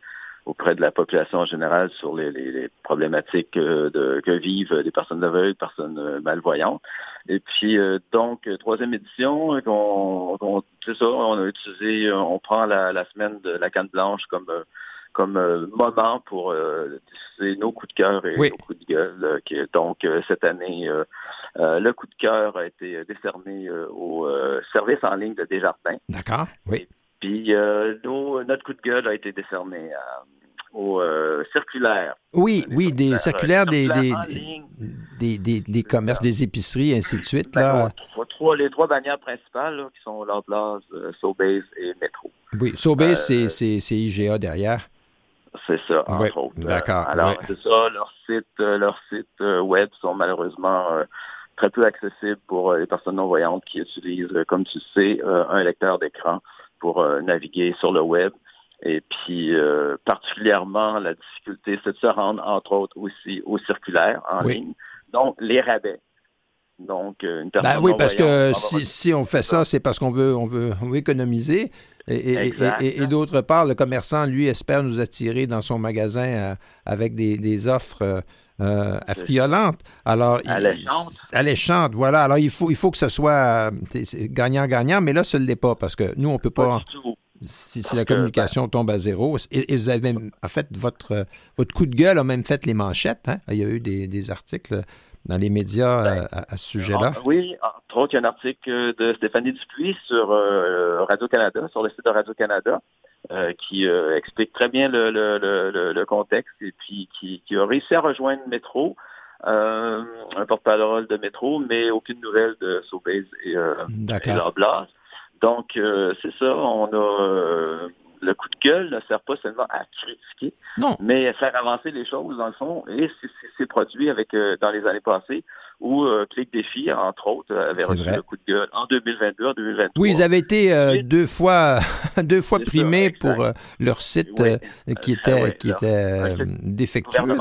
auprès de la population en général sur les, problématiques euh, de, que vivent les personnes aveugles, personnes euh, malvoyantes. Et puis euh, donc troisième édition, on, c'est ça, on a utilisé, on prend la, semaine de la canne blanche comme comme moment pour diffuser nos coups de cœur et nos coups de gueule. qui, donc cette année, le coup de cœur a été décerné au service en ligne de Desjardins. D'accord. Oui. Puis notre coup de gueule a été décerné à aux euh, circulaires. Oui, oui, des circulaires, des, des, des, des, commerces, des épiceries, ainsi de suite. Ben, là. Trois, les trois bannières principales qui sont Loblaws, euh, Sobeys et Metro. Oui, Sobeys, euh, c'est IGA derrière. C'est ça, entre autres. D'accord. Alors, c'est ça, leurs sites, leurs sites web sont malheureusement très peu accessibles pour les personnes non-voyantes qui utilisent, comme tu sais, un lecteur d'écran pour naviguer sur le web. Et puis, euh, particulièrement, la difficulté, c'est de se rendre, entre autres, aussi au circulaire en ligne. Donc, les rabais. Donc, euh, une personne ben oui, parce que si, si, on fait ça, c'est parce qu'on veut, on veut, on veut économiser. Et, et, et, d'autre part, le commerçant, lui, espère nous attirer dans son magasin euh, avec des, des offres euh, affriolantes. Alors, alléchantes. Alléchantes, voilà. Alors, il faut, il faut que ce soit gagnant-gagnant, mais là, ce ne l'est pas parce que nous, on ne peut pas. Si, la communication ben, tombe à zéro. Et, vous avez même, en fait, votre, votre coup de gueule a même fait les manchettes. Hein? Il y a eu des, articles dans les médias ben, à, ce sujet-là. Oui, entre autres, il y a un article de Stéphanie Dupuis sur euh, Radio-Canada, sur le site de Radio-Canada, euh, qui euh, explique très bien le, contexte et puis qui, a réussi à rejoindre Métro. un porte-parole de Métro, mais aucune nouvelle de Sobeys et, et Loblas. Donc, euh, c'est ça, on a euh, le coup de gueule ne sert pas seulement à critiquer, mais à faire avancer les choses dans le fond. Et c'est produit avec euh, dans les années passées où Click Défi, entre autres, avait reçu le coup de gueule en 2022, en 2023. Oui, ils avaient été deux fois deux fois primés pour leur site qui était qui était défectueux.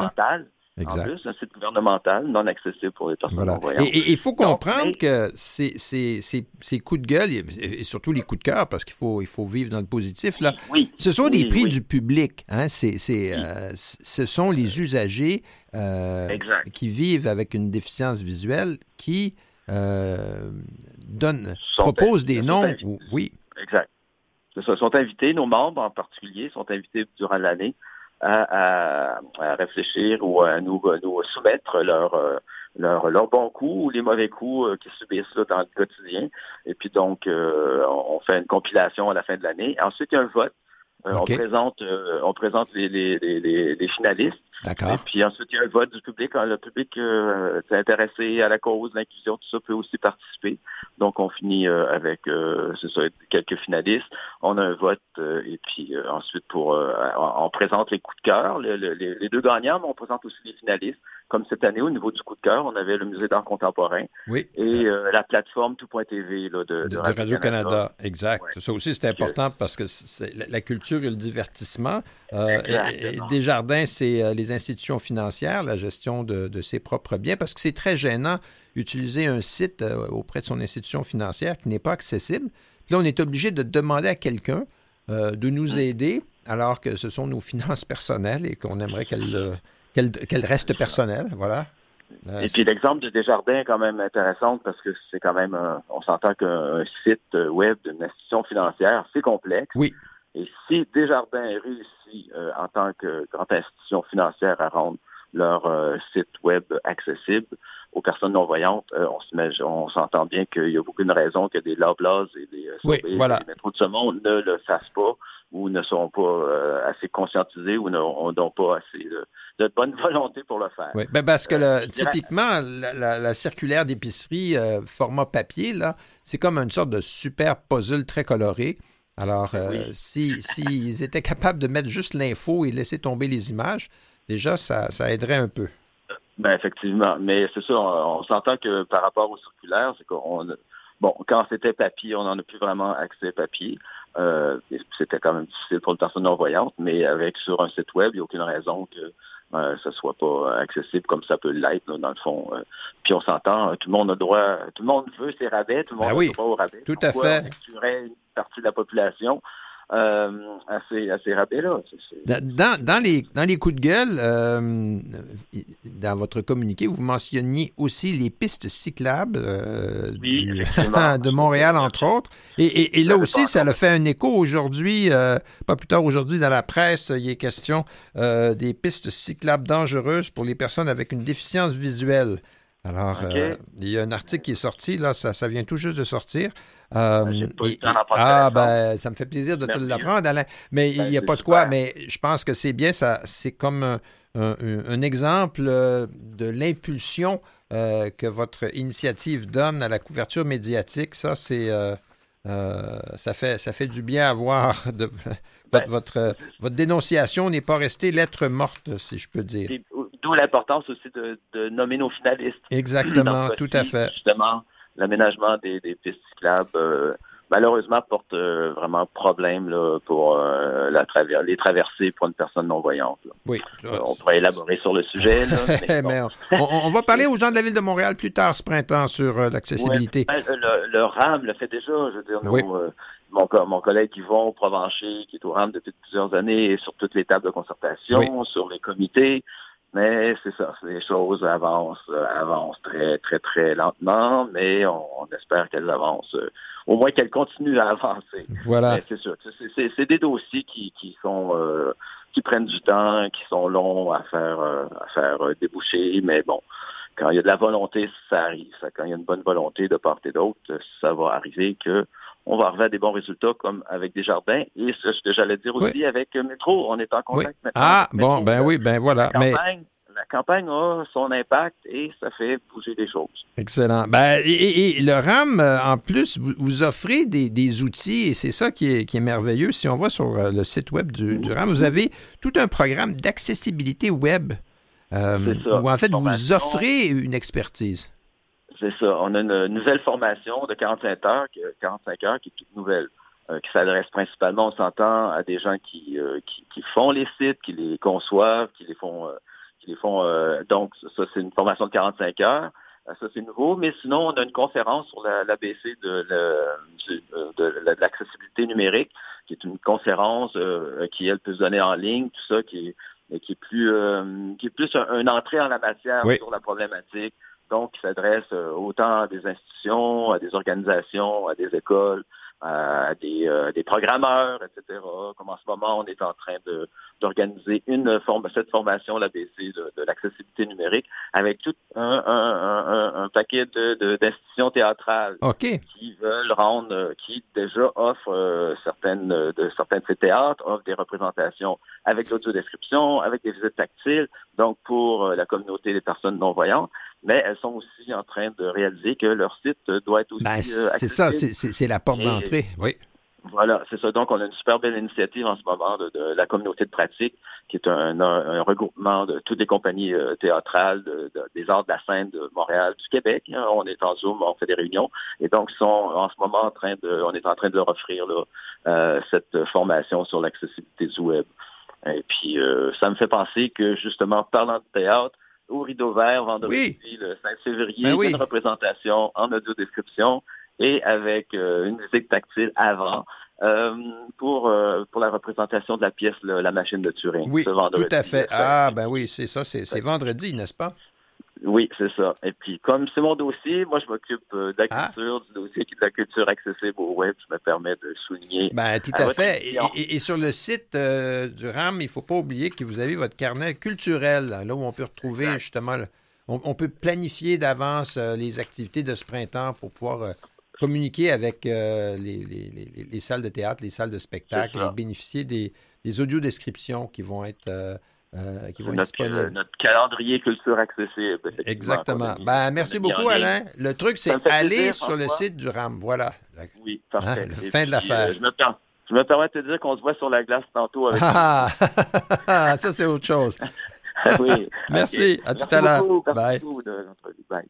Exact. En plus, un site gouvernemental non accessible pour les personnes voilà. voyantes Et il faut comprendre que ces, ces, ces, coups de gueule, et surtout les coups de cœur, parce qu'il faut, il faut vivre dans le positif, là, oui, ce sont des prix du public. Hein? C'est, euh, ce sont les usagers euh, qui vivent avec une déficience visuelle qui euh, donnent, proposent des noms. oui. Exact. Ils sont invités, nos membres en particulier, sont invités durant l'année à, réfléchir ou à nous, nous soumettre leurs euh, leur, leur bons coups ou les mauvais coups euh, qu'ils subissent là, dans le quotidien. Et puis donc, euh, on fait une compilation à la fin de l'année. Ensuite, il y a un vote. On présente, on présente les, les, les, les finalistes. D'accord. Et puis ensuite, il y a un vote du public. Le public intéressé à la cause, l'inclusion, tout ça peut aussi participer. Donc, on finit avec, c'est ça, quelques finalistes. On a un vote et puis ensuite, pour, on, présente les coups de cœur, les, les, deux gagnants, mais on présente aussi les finalistes. Comme cette année, au niveau du coup de cœur, on avait le Musée d'art contemporain oui. et euh, la plateforme Tout.tv de, de, de Radio-Canada. exact. Ça aussi, c'est important parce que la culture et le divertissement. Euh, et, Desjardins, c'est euh, les institutions financières, la gestion de, ses propres biens, parce que c'est très gênant d'utiliser un site auprès de son institution financière qui n'est pas accessible. Puis là, on est obligé de demander à quelqu'un de nous aider alors que ce sont nos finances personnelles et qu'on aimerait qu'elles qu'elle reste personnelle, voilà. Euh, et puis l'exemple de Desjardins est quand même intéressant parce que c'est quand même, on s'entend qu'un site web d'une institution financière, c'est complexe. Oui. Et si Desjardins réussit euh, en tant que grande institution financière à rendre leur euh, site web accessible aux personnes non-voyantes, on s'entend bien qu'il y a beaucoup de raisons que des Loblaws et des, oui, voilà. des métros de ce monde ne le fassent pas ou ne sont pas euh, assez conscientisés ou n'ont pas assez de, bonne volonté pour le faire. Oui, ben parce que euh, typiquement, la, circulaire d'épicerie euh, format papier, là, c'est comme une sorte de super puzzle très coloré. Alors, s'ils si, étaient capables de mettre juste l'info et laisser tomber les images, déjà, ça, ça aiderait un peu. Ben effectivement, mais c'est ça, on, s'entend que par rapport aux circulaires, c'est qu'on Bon, quand c'était papier, on n'en a plus vraiment accès papier. c'était quand même difficile pour une personne non-voyante, mais avec sur un site web, il n'y a aucune raison que euh, ce soit pas accessible comme ça peut l'être, dans le fond. puis on s'entend, tout le monde a droit, tout le monde veut ses rabais, tout le monde ben a droit au rabais. Tout à fait. On une partie de la population? Euh, à ces, rabais-là. Dans, dans, les, dans les coups de gueule, euh, dans votre communiqué, vous mentionniez aussi les pistes cyclables euh, de Montréal, entre autres. Et, là aussi, ça a fait un écho aujourd'hui, pas plus tard aujourd'hui, dans la presse, il est question des pistes cyclables dangereuses pour les personnes avec une déficience visuelle. Alors, il y a un article qui est sorti, là, ça, ça vient tout juste de sortir. Euh, ah, ben, ça me fait plaisir de te l'apprendre, Alain. Mais il n'y a ben, pas de quoi, mais je pense que c'est bien, ça, c'est comme un, exemple euh, de l'impulsion euh, que votre initiative donne à la couverture médiatique. Ça, c'est. ça, fait, ça fait du bien à voir. De, ben, votre, votre, dénonciation n'est pas restée lettre morte, si je peux dire. D'où l'importance aussi de, de, nommer nos finalistes. Exactement, tout à fait. Justement, l'aménagement des, pistes cyclables euh, malheureusement porte euh, vraiment problème là, pour euh, la les traversées pour une personne non-voyante. Oui. on pourrait élaborer sur le sujet. mais, on, va parler aux gens de la ville de Montréal plus tard ce printemps sur l'accessibilité. Ben, le, RAM le fait déjà. Je veux dire, mon, mon collègue Yvon Provencher, qui est au RAM depuis plusieurs années, sur toutes les tables de concertation, sur les comités, mais c'est ça, les choses avancent, euh, avancent très, très, très lentement, mais on, espère qu'elles avancent, euh, au moins qu'elles continuent à avancer. Voilà. C'est sûr, c'est des dossiers qui, qui sont euh, qui prennent du temps, qui sont longs à faire à faire déboucher, mais bon, quand il y a de la volonté, ça arrive. Quand il y a une bonne volonté de part et d'autre, ça va arriver que on va arriver à des bons résultats comme avec des jardins. Et ce j'allais dire aussi avec Métro, on est en contact maintenant. Ah, bon, ben oui, ben voilà. La campagne, la campagne a son impact et ça fait bouger des choses. Excellent. Ben, et, le RAM, euh, en plus, vous, offrez des, outils et c'est ça qui est, merveilleux. Si on va sur euh, le site web du, RAM, vous avez tout un programme d'accessibilité web. Euh, où en fait, vous offrez une expertise. C'est ça. On a une nouvelle formation de 45 heures, 45 heures qui est toute nouvelle, euh, qui s'adresse principalement, on s'entend, à des gens qui, euh, qui, font les sites, qui les conçoivent, qui les font, euh, qui les font. donc, ça, c'est une formation de 45 heures. Ça, c'est nouveau. Mais sinon, on a une conférence sur l'ABC de, de, l'accessibilité numérique, qui est une conférence qui, elle, peut se donner en ligne, tout ça, qui est, qui est plus, qui est plus un, entrée en la matière sur la problématique donc qui s'adresse euh, autant à des institutions, à des organisations, à des écoles, à des, euh, des programmeurs, etc. Comme en ce moment, on est en train de d'organiser une forme, cette formation, l'ABC de, de l'accessibilité numérique, avec tout un, un, un, paquet de, d'institutions théâtrales qui veulent rendre, euh, qui déjà offrent certaines de certains de ces théâtres, offrent des représentations avec l'audiodescription, avec des visites tactiles, donc pour la communauté des personnes non-voyantes mais elles sont aussi en train de réaliser que leur site doit être aussi ben, euh, C'est ça, c'est la porte d'entrée, oui. Voilà, c'est ça. Donc, on a une super belle initiative en ce moment de, la communauté de pratique, qui est un, regroupement de toutes les compagnies euh, théâtrales, des arts de la scène de Montréal, du Québec. Hein. On est en Zoom, on fait des réunions. Et donc, sont en ce moment en train de, on est en train de leur offrir euh, cette formation sur l'accessibilité du web. Et puis, ça me fait penser que, justement, parlant de théâtre, au Rideau Vert vendredi le 5 février, ben une représentation en audio-description et avec euh, une musique tactile avant. Euh, pour, euh, pour la représentation de la pièce La machine de Turing. Oui, tout à fait. Ah, ben oui, c'est ça, c'est vendredi, n'est-ce pas? Oui, c'est ça. Et puis, comme c'est mon dossier, moi, je m'occupe euh, de la ah. culture, du dossier qui est de la culture accessible au web. Je me permets de souligner. Ben, tout à, fait. Et, sur le site euh, du RAM, il ne faut pas oublier que vous avez votre carnet culturel, là où on peut retrouver justement, on, peut planifier d'avance euh, les activités de ce printemps pour pouvoir communiquer avec les, salles de théâtre, les salles de spectacle et bénéficier des, des audiodescriptions qui vont être euh, qui vont notre, notre, calendrier culture accessible. Exactement. Ben, merci beaucoup, Alain. Le truc, c'est aller sur le site du RAM. Voilà. Oui, parfait. Hein, fin de l'affaire. je, me je me permets de te dire qu'on se voit sur la glace tantôt. Avec ah, ça, c'est autre chose. oui. Merci. À tout à l'heure. Bye. Bye.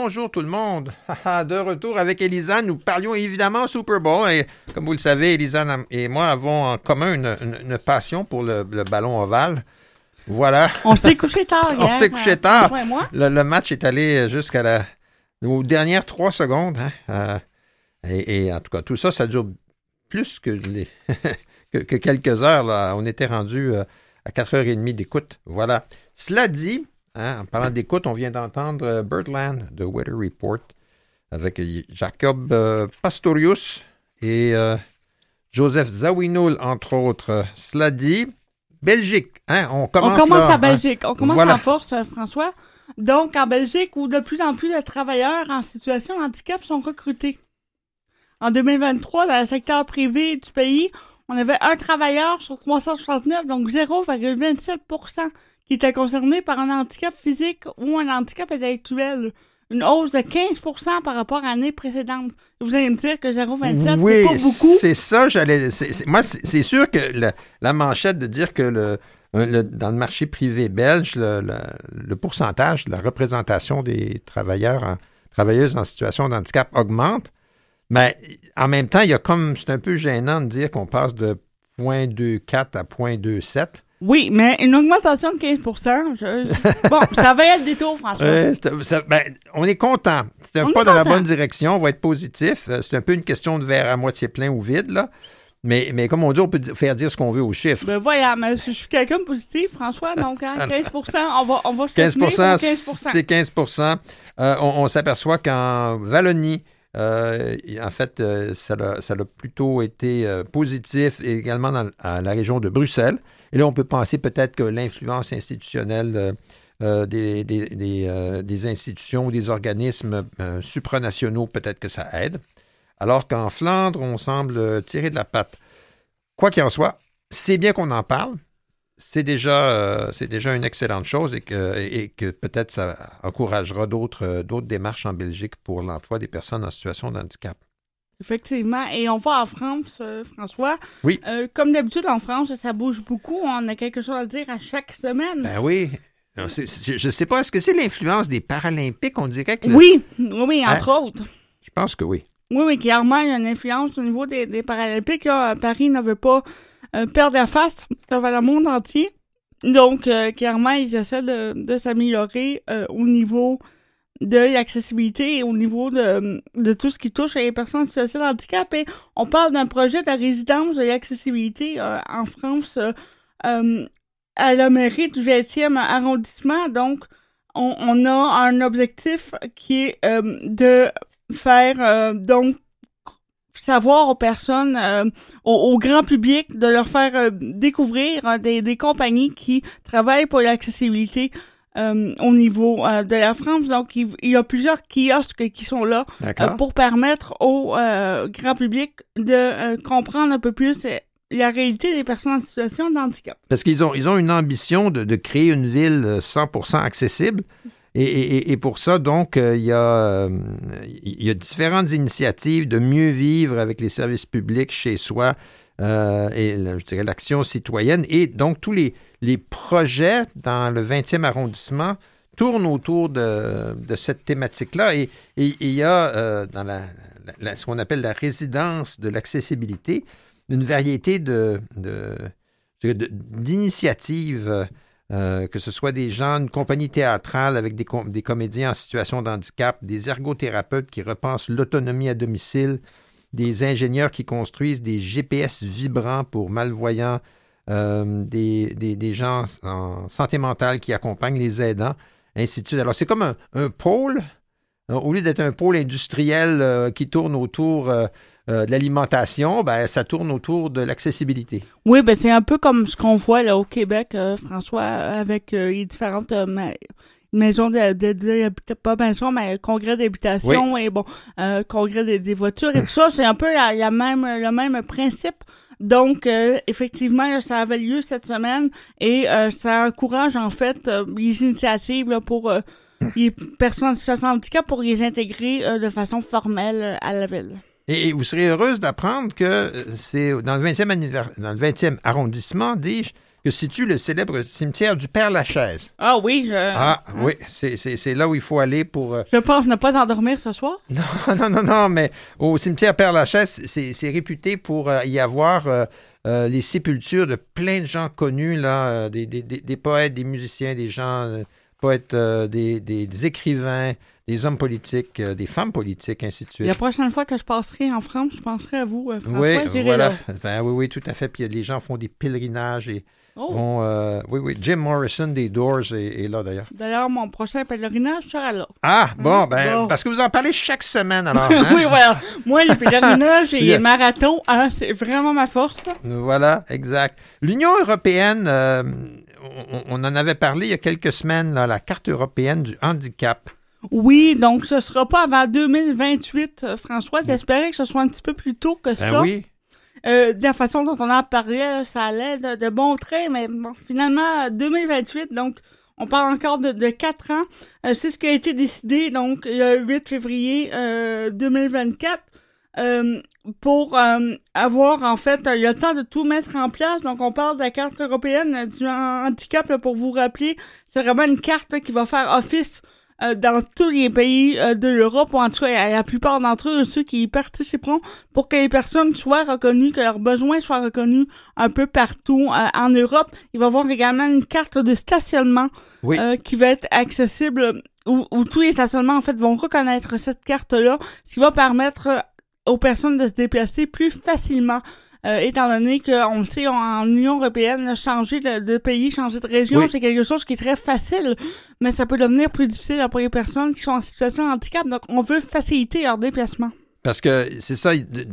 Bonjour tout le monde. de retour avec Elisa, nous parlions évidemment Super Bowl. Et comme vous le savez, Elisa et moi avons en commun une, passion pour le, ballon ovale. Voilà. On s'est couché tard. On s'est couché tard. Le, match est allé jusqu'à la, aux dernières trois secondes. Hein. Euh, et, en tout cas, tout ça, ça dure plus que, les que, quelques heures. Là. On était rendu euh, à 4h30 d'écoute. Voilà. Cela dit, hein, en parlant d'écoute, on vient d'entendre euh, Birdland de Weather Report avec Jacob Pastorius et Joseph Zawinoul, entre autres. Cela dit, Belgique. Hein, on commence, on commence à hein? Belgique. On commence en force, François. Donc, en Belgique, où de plus en plus de travailleurs en situation de handicap sont recrutés. En 2023, dans le secteur privé du pays, on avait un travailleur sur 369, donc 0,27 qui était concerné par un handicap physique ou un handicap intellectuel. Une hausse de 15% par rapport à l'année précédente. Vous allez me dire que 0,27, c'est pas beaucoup. c'est ça. J'allais, moi, c'est sûr que la manchette de dire que le, dans le marché privé belge, le, pourcentage de la représentation des travailleurs, travailleuses en situation de handicap augmente. Mais en même temps, il y a comme c'est un peu gênant de dire qu'on passe de 0.24 à 0.27. Oui, mais une augmentation de 15% Bon, ça va être des taux, François. Ben, on est content. C'est un pas dans la bonne direction. On va être positif. Euh, c'est un peu une question de verre à moitié plein ou vide, là. Mais, mais comme on dit, on peut faire dire ce qu'on veut aux chiffres. Ben voilà, mais je suis quelqu'un de positif, François, donc 15% hein, on va, on va 15% c'est 15% euh, On, s'aperçoit qu'en Wallonie, euh, en fait, euh, ça, a, plutôt été positif également dans à la région de Bruxelles. Et là, on peut penser peut-être que l'influence institutionnelle des, des, des, institutions ou des organismes supranationaux, peut-être que ça aide alors qu'en Flandre, on semble tirer de la patte. Quoi qu'il en soit, c'est bien qu'on en parle. C'est déjà, euh, déjà une excellente chose et que, que peut-être ça encouragera euh, d'autres démarches en Belgique pour l'emploi des personnes en situation de handicap. Effectivement. Et on va en France, euh, François. Oui. comme d'habitude en France, ça bouge beaucoup. On a quelque chose à dire à chaque semaine. Ben oui. je ne sais pas, est-ce que c'est l'influence des Paralympiques, on dirait que... Oui, oui, entre hein? autres. Je pense que oui. Oui, oui, clairement, il y a une influence au niveau des, Paralympiques. Paris ne veut pas euh, perdre la face devant le monde entier. Donc, euh, clairement, ils essaient de, s'améliorer euh, au niveau de l'accessibilité au niveau de, de, tout ce qui touche les personnes en situation. Et on parle d'un projet de résidence de l'accessibilité en France à la mairie du 20e arrondissement. Donc, on, a un objectif qui est de faire euh, donc savoir aux personnes, euh, au, grand public, de leur faire euh, découvrir des, des, compagnies qui travaillent pour l'accessibilité au niveau de la France. Donc, il, y a plusieurs kiosques qui sont là pour permettre au grand public de comprendre un peu plus la réalité des personnes en situation de handicap. Parce qu'ils ont, ils ont une ambition de, de créer une ville 100% accessible. Et, pour ça, donc, euh, il, y a, euh, il y a différentes initiatives de mieux vivre avec les services publics chez soi euh, et, je dirais, l'action citoyenne. Et donc, tous les, les projets dans le 20e arrondissement tournent autour de, cette thématique-là. Et, il y a dans la, ce qu'on appelle la résidence de l'accessibilité une variété de, d'initiatives euh, que ce soit des gens, une compagnie théâtrale avec des, des comédiens en situation de handicap, des ergothérapeutes qui repensent l'autonomie à domicile, des ingénieurs qui construisent des GPS vibrants pour malvoyants, euh, des, des, gens en santé mentale qui accompagnent les aidants, ainsi de suite. Alors, c'est comme un, pôle, au lieu d'être un pôle industriel euh, qui tourne autour euh, de l'alimentation, ben, ça tourne autour de l'accessibilité. Oui, ben, c'est un peu comme ce qu'on voit là, au Québec, François, avec les différentes maisons de, de, pas maison, mais congrès d'habitation et bon, congrès des, voitures et tout ça. C'est un peu la, même, le même principe. Donc, effectivement, ça avait lieu cette semaine et ça encourage en fait les initiatives là, pour les personnes de handicap pour les intégrer de façon formelle à la ville. Et, vous serez heureuse d'apprendre que euh, c'est dans le 20e, dans le 20e arrondissement, dis-je, que situe le célèbre cimetière du Père-Lachaise. Ah oui, je... Ah oui, c'est là où il faut aller pour... Euh, je pense ne pas t'endormir ce soir. Non, non, non, non, mais au cimetière Père-Lachaise, c'est réputé pour euh, y avoir euh, les sépultures de plein de gens connus, là, des, des, des, poètes, des musiciens, des gens, poètes, des, des écrivains, des hommes politiques, des femmes politiques, ainsi de suite. la prochaine fois que je passerai en France, je penserai à vous, François, oui, voilà. Ben, oui, oui, tout à fait. Puis les gens font des pèlerinages et Oh. Euh, oui, oui. Jim Morrison des Doors est, là d'ailleurs. D'ailleurs, mon prochain pèlerinage sera là. Ah, bon, hein? ben, parce que vous en parlez chaque semaine alors. Hein? oui, voilà. Moi, le pèlerinage et les marathons, hein, c'est vraiment ma force. Voilà, exact. L'Union européenne, euh, on, en avait parlé il y a quelques semaines, la carte européenne du handicap. Oui, donc ce ne sera pas avant 2028, euh, François. J'espérais que ce soit un petit peu plus tôt que ben ça. Oui. Euh, de la façon dont on a parlé, ça allait de, de bon trait, mais bon, finalement, 2028, donc on parle encore de, de 4 ans. Euh, c'est ce qui a été décidé, donc, le 8 février 2024. Euh, pour avoir en fait le temps de tout mettre en place. Donc on parle de la carte européenne du handicap pour vous rappeler, c'est vraiment une carte qui va faire office euh, dans tous les pays euh, de l'Europe, ou en tout cas la plupart d'entre eux, ceux qui y participeront, pour que les personnes soient reconnues, que leurs besoins soient reconnus un peu partout euh, en Europe. Il va y avoir également une carte de stationnement qui va être accessible, où, où, tous les stationnements en fait vont reconnaître cette carte-là, ce qui va permettre aux personnes de se déplacer plus facilement euh, étant donné qu'on le sait, en Union européenne, changer de, pays, changer de région, c'est quelque chose qui est très facile, mais ça peut devenir plus difficile pour les personnes qui sont en situation de handicap. Donc, on veut faciliter leur déplacement. Parce que c'est ça,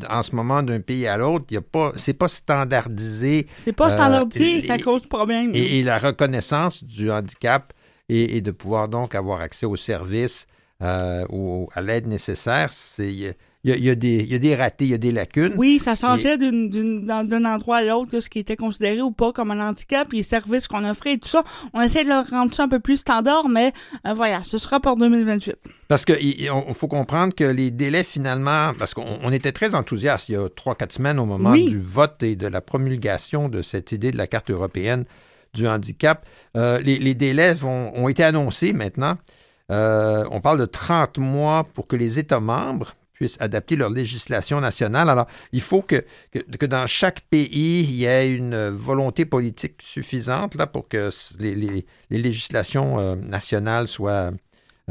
en ce moment, d'un pays à l'autre, il y a pas, c'est pas standardisé. C'est pas standardisé, ça cause problème. Et, la reconnaissance du handicap et, de pouvoir donc avoir accès aux services euh, ou à l'aide nécessaire, c'est il y, a, des, ratés, il y a des lacunes. Oui, ça changeait d'un endroit à l'autre, ce qui était considéré ou pas comme un handicap, les services qu'on offrait et tout ça. On essaie de le rendre ça un peu plus standard, mais euh, voilà, ce sera pour 2028. Parce qu'il faut comprendre que les délais finalement, parce qu'on était très enthousiastes il y a trois, quatre semaines au moment du vote et de la promulgation de cette idée de la carte européenne du handicap. Euh, les, délais ont été annoncés maintenant. Euh, on parle de 30 mois pour que les États membres puissent adapter leur législation nationale. Alors, il faut que, que, dans chaque pays, il y ait une volonté politique suffisante là, pour que les, législations euh, nationales soient,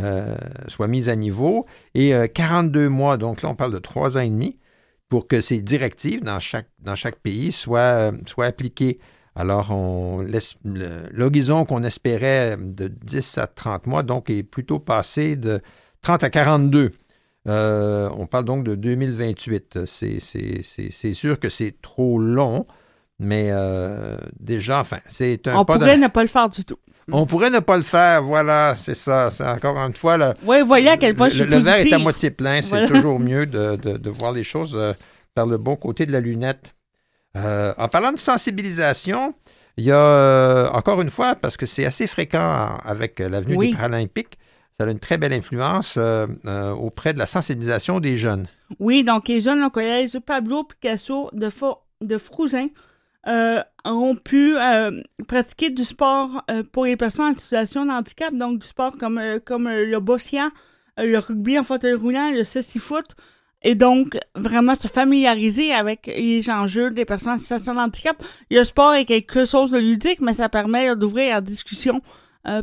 euh, soient mises à niveau. Et 42 euh, mois, donc là, on parle de trois ans et demi, pour que ces directives dans chaque, dans chaque pays soient, soient appliquées. Alors, on l'horizon qu'on espérait de 10 à 30 mois, donc, est plutôt passé de 30 à 42. Euh, on parle donc de 2028. C'est sûr que c'est trop long, mais euh, déjà, enfin, c'est un On pourrait ne pas le faire du tout. On pourrait ne pas le faire, voilà, c'est ça. C'est encore une fois. Le, oui, voyez à quel point je suis Le verre est à moitié plein. C'est toujours mieux de, voir les choses euh, par le bon côté de la lunette. en parlant de sensibilisation, il y a encore une fois, parce que c'est assez fréquent avec l'avenue des Paralympiques, ça a une très belle influence euh, euh, auprès de la sensibilisation des jeunes. Oui, donc les jeunes au collège Pablo Picasso de, de Frousin euh, ont pu pratiquer du sport pour les personnes en situation de handicap, donc du sport comme, le bossia, le rugby en fauteuil roulant, le ceci-foot, et donc vraiment se familiariser avec les enjeux des personnes en situation de handicap. Le sport est quelque chose de ludique, mais ça permet d'ouvrir la discussion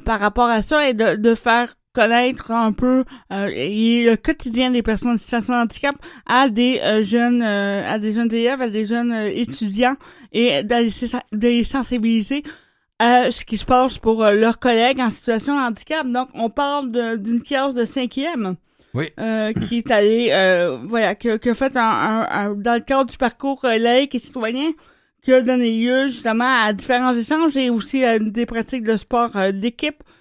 par rapport à ça et de, de faire connaître un peu euh, le quotidien des personnes en situation de handicap à des euh, jeunes euh, à des jeunes élèves, à des jeunes euh, étudiants et de les, sensibiliser à ce qui se passe pour leurs collègues en situation de handicap. Donc, on parle d'une classe de cinquième. Oui. qui est allée, voilà, qui, a fait un, dans le cadre du parcours laïque et citoyen, qui a donné lieu justement à différents échanges et aussi à des pratiques de sport d'équipe euh,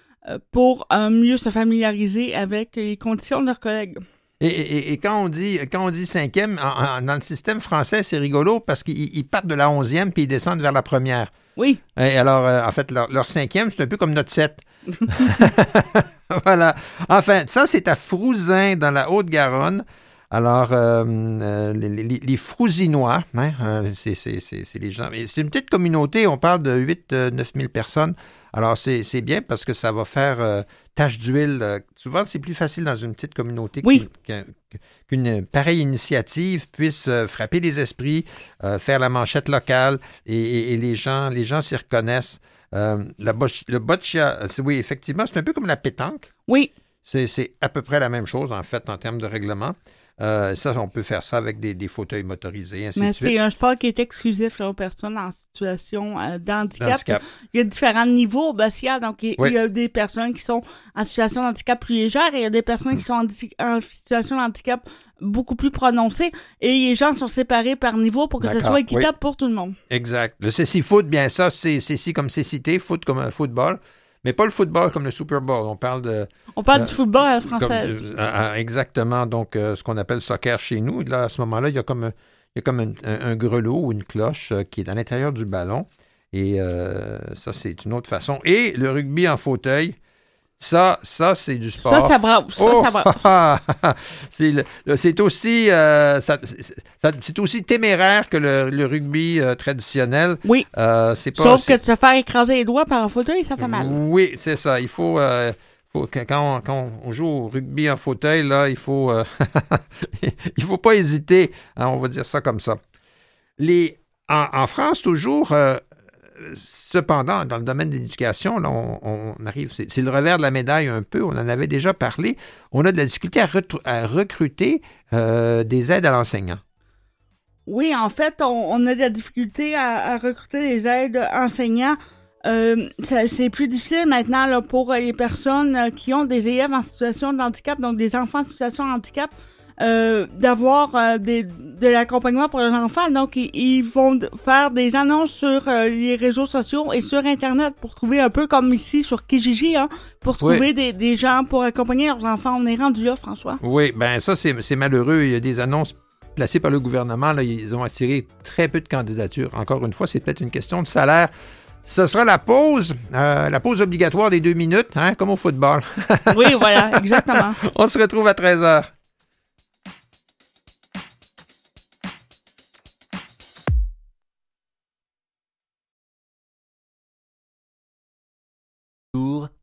pour euh, mieux se familiariser avec les conditions de leurs collègues. Et, quand on dit quand on dit cinquième, dans le système français, c'est rigolo parce qu'ils partent de la onzième puis ils descendent vers la première. Oui. Et alors, euh, en fait, leur, cinquième, c'est un peu comme notre sept. voilà. Enfin, ça, c'est à Frouzin, dans la Haute-Garonne. Alors, les, les, Frousinois, hein, c'est les gens. C'est une petite communauté, on parle de 8-9 000 personnes. Alors, c'est bien parce que ça va faire tâche d'huile. souvent, c'est plus facile dans une petite communauté qu'une pareille initiative puisse frapper les esprits, faire la manchette locale et, les gens les gens s'y reconnaissent. Euh, le boccia, oui, effectivement, c'est un peu comme la pétanque. Oui. C'est à peu près la même chose, en fait, en termes de règlement. Euh, ça, on peut faire ça avec des, fauteuils motorisés, ainsi Mais c'est un sport qui est exclusif aux personnes en situation euh, d'handicap. Il y a différents niveaux au Donc, il, y a des personnes qui sont en situation d'handicap plus légère et il y a des personnes qui sont en, situation d'handicap beaucoup plus prononcée et les gens sont séparés par niveau pour que ce soit équitable pour tout le monde. Exact. Le CC Foot, bien ça, c'est CC comme c'est cité, foot comme un football. Mais pas le football comme le Super Bowl. On parle de. On parle du football à la française. Euh, euh, exactement. Donc, euh, ce qu'on appelle soccer chez nous. Là, à ce moment-là, il y a comme, un, il y a comme un, grelot ou une cloche qui est à l'intérieur du ballon. Et ça, c'est une autre façon. Et le rugby en fauteuil, ça, ça c'est du sport. Ça, ça ça oh! c'est aussi, c'est aussi téméraire que le, rugby traditionnel. Oui. Euh, Sauf que de se faire écraser les doigts par un fauteuil, ça fait mal. Oui, c'est ça. Il faut, faut quand, on, joue au rugby en fauteuil, là, il faut, il faut pas hésiter. Hein, on va dire ça comme ça. Les, en, France, toujours, cependant, dans le domaine de l'éducation, on, arrive, c'est le revers de la médaille un peu, on en avait déjà parlé, on a de la difficulté à, recruter euh, des aides à l'enseignant. Oui, en fait, on, a de la difficulté à, recruter des aides enseignants. Euh, c'est plus difficile maintenant pour les personnes euh, qui ont des élèves en situation de handicap, donc des enfants en situation de handicap. Euh, d'avoir euh, de l'accompagnement pour les enfants. Donc, ils, vont faire des annonces sur euh, les réseaux sociaux et sur Internet pour trouver un peu comme ici sur Kijiji, hein, pour trouver des, des, gens pour accompagner leurs enfants. On est rendu là, François. Oui, ben ça, c'est malheureux. Il y a des annonces placées par le gouvernement. Là, ils ont attiré très peu de candidatures. Encore une fois, c'est peut-être une question de salaire. Ce sera la pause, la pause obligatoire des deux minutes, hein, comme au football. oui, voilà, exactement. On se retrouve à 13 h.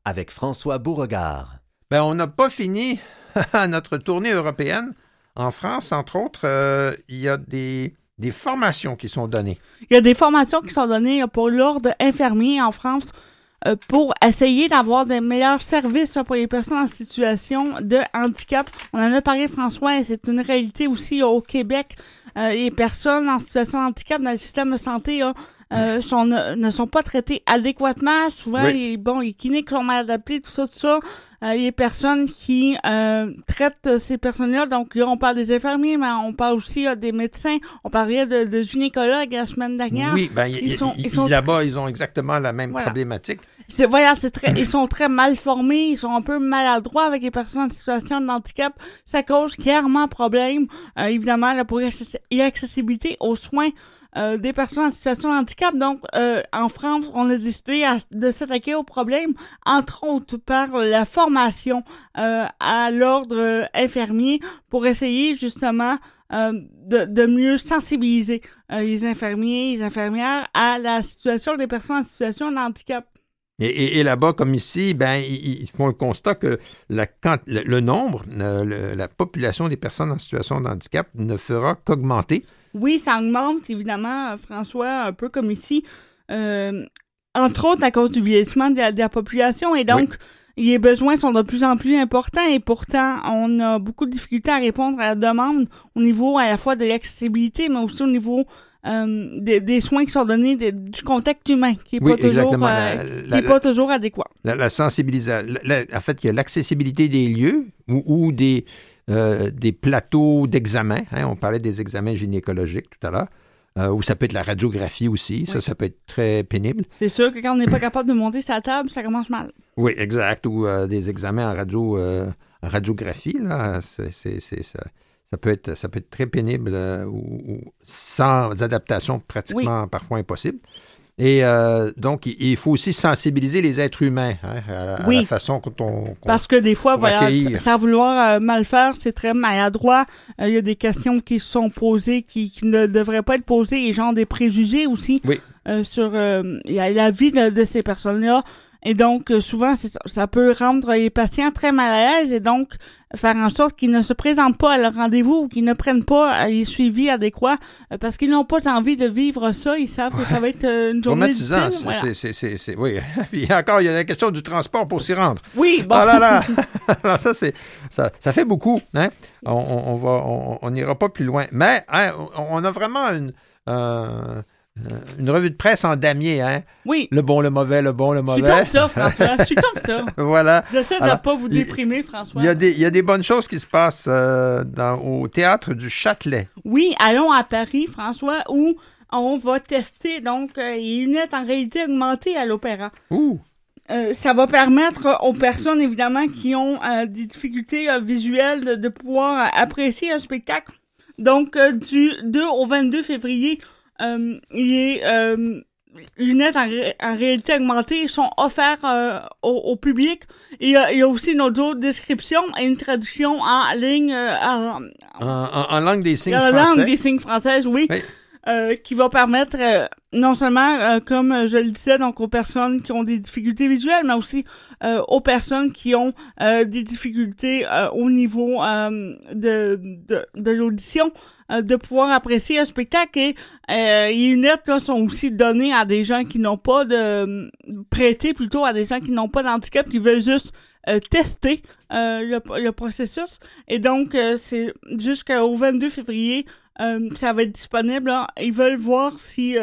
avec François Beauregard. Ben, on n'a pas fini notre tournée européenne. En France, entre autres, euh, il y a des, des, formations qui sont données. Il y a des formations qui sont données pour l'ordre infirmier en France euh, pour essayer d'avoir des meilleurs services pour les personnes en situation de handicap. On en a parlé, François, et c'est une réalité aussi au Québec. Euh, les personnes en situation de handicap dans le système de santé ont euh, sont, ne, sont pas traités adéquatement. Souvent, les, bon, les cliniques sont mal adaptées, tout ça, tout ça. Euh, les personnes qui euh, traitent ces personnes-là, donc là, on parle des infirmiers, mais on parle aussi des médecins. On parlait de, de gynécologues la semaine dernière. Oui, ben, ils, sont, ils sont là-bas, ils ont exactement la même problématique. C'est, voilà, c'est très, ils sont très mal formés, ils sont un peu maladroits avec les personnes en situation de handicap. Ça cause clairement problème, évidemment, là, pour l'accessibilité aux soins euh, des personnes en situation de handicap. Donc, euh, en France, on a décidé de s'attaquer au problème, entre autres par la formation euh, à l'ordre infirmier pour essayer justement de, mieux sensibiliser les infirmiers, les infirmières à la situation des personnes en situation de handicap. Et, là-bas, comme ici, ben, ils, font le constat que le, nombre, la population des personnes en situation de handicap ne fera qu'augmenter oui, ça augmente, évidemment, François, un peu comme ici, euh, entre autres à cause du vieillissement de la, population. Et donc, les besoins sont de plus en plus importants et pourtant, on a beaucoup de difficultés à répondre à la demande au niveau à la fois de l'accessibilité, mais aussi au niveau euh, des, soins qui sont donnés, du contact humain, qui n'est pas, toujours, euh, pas toujours adéquat. La, sensibilisation. en fait, il y a l'accessibilité des lieux ou des euh, des plateaux d'examen. Hein, on parlait des examens gynécologiques tout à l'heure. Euh, ou ça peut être la radiographie aussi. Ça, ça peut être très pénible. C'est sûr que quand on n'est pas capable de monter sa table, ça commence mal. Oui, exact. Ou euh, des examens en, radio, radiographie, là, c'est, ça, ça, peut être, ça peut être très pénible ou, sans adaptation pratiquement parfois impossible. Et euh, donc, il faut aussi sensibiliser les êtres humains hein, à, la, façon dont on. Parce que des fois, voilà, sans vouloir euh, mal faire, c'est très maladroit. Euh, il y a des questions qui sont posées qui, ne devraient pas être posées et genre des préjugés aussi oui. sur la vie de ces personnes-là. Et donc, euh, souvent, ça, peut rendre les patients très mal à l'aise et donc faire en sorte qu'ils ne se présentent pas à leur rendez-vous ou qu'ils ne prennent pas les suivis adéquats euh, parce qu'ils n'ont pas envie de vivre ça. Ils savent que ça va être euh, une journée difficile. Voilà. C'est, oui. Puis encore, il y a la question du transport pour s'y rendre. Oui, bon. Ah là là. Alors ça, c'est, ça, ça fait beaucoup. Hein? On, on, va, on n'ira pas plus loin. Mais hein, on a vraiment une... Euh, une revue de presse en damier, hein? Oui. Le bon, le mauvais, le bon, le mauvais. Je suis comme ça, François. Je suis comme ça. voilà. J'essaie de ne pas vous déprimer, François. Il y, a des, il y a des bonnes choses qui se passent euh, dans, au théâtre du Châtelet. Oui, allons à Paris, François, où on va tester donc euh, les lunettes en réalité augmentée à l'opéra. Ouh. ça va permettre aux personnes, évidemment, qui ont des difficultés visuelles de, de, pouvoir apprécier un spectacle. Donc, du 2 au 22 février, euh, les euh, lunettes en, réalité augmentée sont offertes euh, au, public. Il y, a, il y a aussi une audio description et une traduction en ligne en, en, langue des signes françaises. En langue des signes françaises, oui. Qui va permettre non seulement, comme je le disais, donc aux personnes qui ont des difficultés visuelles, mais aussi aux personnes qui ont des difficultés au niveau de, de, de l'audition. Euh, de pouvoir apprécier un spectacle et euh, les lunettes là, sont aussi données à des gens qui n'ont pas de prêtées plutôt à des gens qui n'ont pas d'handicap qui veulent juste euh, tester le, le, processus et donc c'est jusqu'au 22 février ça va être disponible ils veulent voir si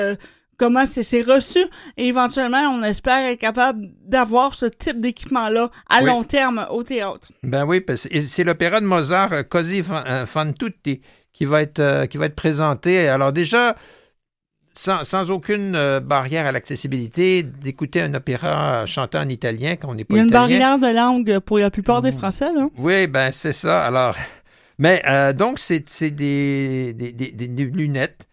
comment c'est reçu et éventuellement on espère être capable d'avoir ce type d'équipement là à long terme au théâtre. Ben oui, c'est l'opéra de Mozart Così fan tutti qui va être, euh, qui va être présenté. Alors déjà, sans, sans aucune euh, barrière à l'accessibilité, d'écouter un opéra chanté en italien quand on n'est pas italien. Il y a une barrière de langue pour la plupart des mmh. Français, là. Oui, ben c'est ça. Alors, mais euh, donc, c'est des, lunettes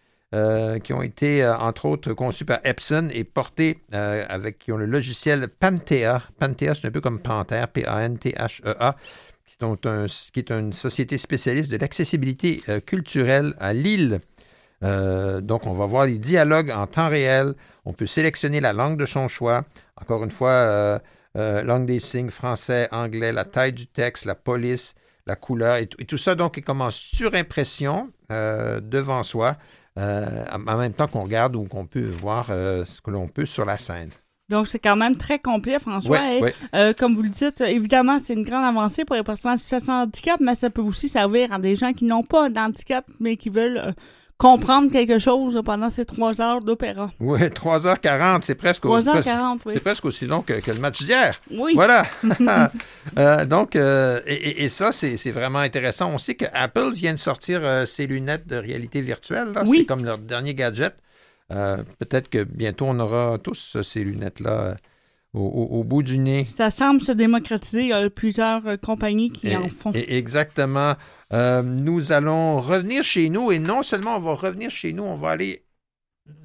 qui ont été, entre autres, conçues par Epson et portées avec, qui ont le logiciel Panthea. Panthea, c'est un peu comme Panther, P-A-N-T-H-E-A qui est une société spécialiste de l'accessibilité euh, culturelle à Lille. Euh, donc, on va voir les dialogues en temps réel. On peut sélectionner la langue de son choix. Encore une fois, euh, langue des signes, français, anglais, la taille du texte, la police, la couleur, et, tout ça, donc, est comme en surimpression devant soi, en même temps qu'on regarde ou qu'on peut voir ce que l'on peut sur la scène. Donc, c'est quand même très complet, François. Euh, comme vous le dites, évidemment, c'est une grande avancée pour les personnes en situation de handicap, mais ça peut aussi servir à des gens qui n'ont pas d'handicap, mais qui veulent euh, comprendre quelque chose pendant ces trois heures d'opéra. Oui, 3h40, c'est presque, 3h40, oui. C'est presque aussi long que, le match d'hier. Oui. Voilà. Euh, donc, et, ça, c'est vraiment intéressant. On sait que Apple vient de sortir ses lunettes de réalité virtuelle. Oui. C'est comme leur dernier gadget. Euh, peut-être que bientôt, on aura tous ces lunettes-là euh, au, bout du nez. Ça semble se démocratiser. Il y a plusieurs euh, compagnies qui en font. exactement. Nous allons revenir chez nous et non seulement on va revenir chez nous, on va aller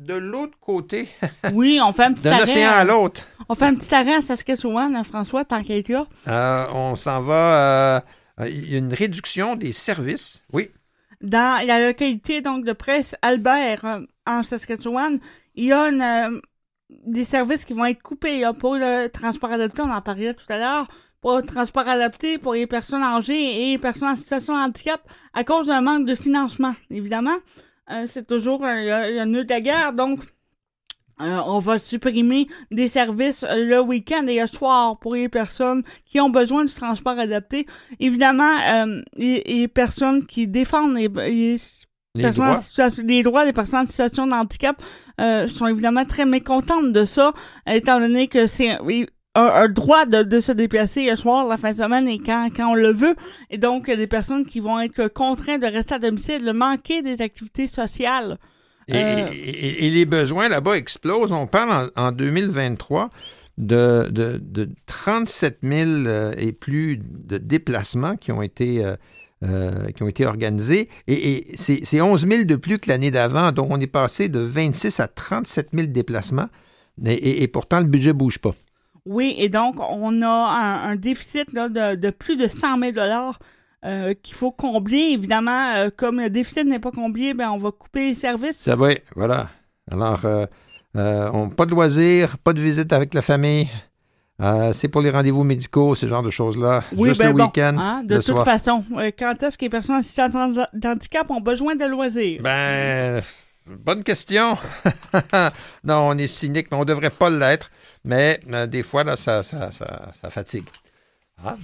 de l'autre côté. oui, on fait un petit arrêt. D'un océan à l'autre. On fait un petit arrêt à Saskatchewan, hein, François, tant qu'il est là. on s'en va. Il y a une réduction des services. Oui. Dans la localité donc de presse Albert, en Saskatchewan, il y a euh, des services qui vont être coupés pour le transport adapté, on en parlait tout à l'heure, pour le transport adapté pour les personnes âgées et les personnes en situation de handicap à cause d'un manque de financement, évidemment. Euh, c'est toujours un nœud de la guerre, donc euh, on va supprimer des services le week-end et le soir pour les personnes qui ont besoin du transport adapté. Évidemment, les, personnes qui défendent les les droits? les droits des personnes en situation de handicap euh, sont évidemment très mécontentes de ça, étant donné que c'est un, droit de, se déplacer le soir, la fin de semaine et quand, quand on le veut. Et donc, il y a des personnes qui vont être contraintes de rester à domicile, de manquer des activités sociales. Et, euh, les besoins là-bas explosent. On parle en, 2023 de, de, de, 37 000 euh, et plus de déplacements qui ont été euh, qui ont été organisés. Et, c'est 11 000 de plus que l'année d'avant. Donc, on est passé de 26 à 37 000 déplacements. Et, pourtant, le budget ne bouge pas. Oui, et donc, on a un, déficit de, plus de 100 000 euh, qu'il faut combler. Évidemment, euh, comme le déficit n'est pas comblé, ben, on va couper les services. Ça va, voilà. Alors, euh, on, pas de loisirs, pas de visite avec la famille. c'est pour les rendez-vous médicaux, ce genre de choses-là. Oui, Juste ben le week-end. Hein, de toute façon, quand est-ce que les personnes assistantes d'handicap ont besoin de loisirs? Ben, bonne question. non, on est cynique, mais on ne devrait pas l'être. Mais des fois, là, ça, ça, ça, fatigue. Ah.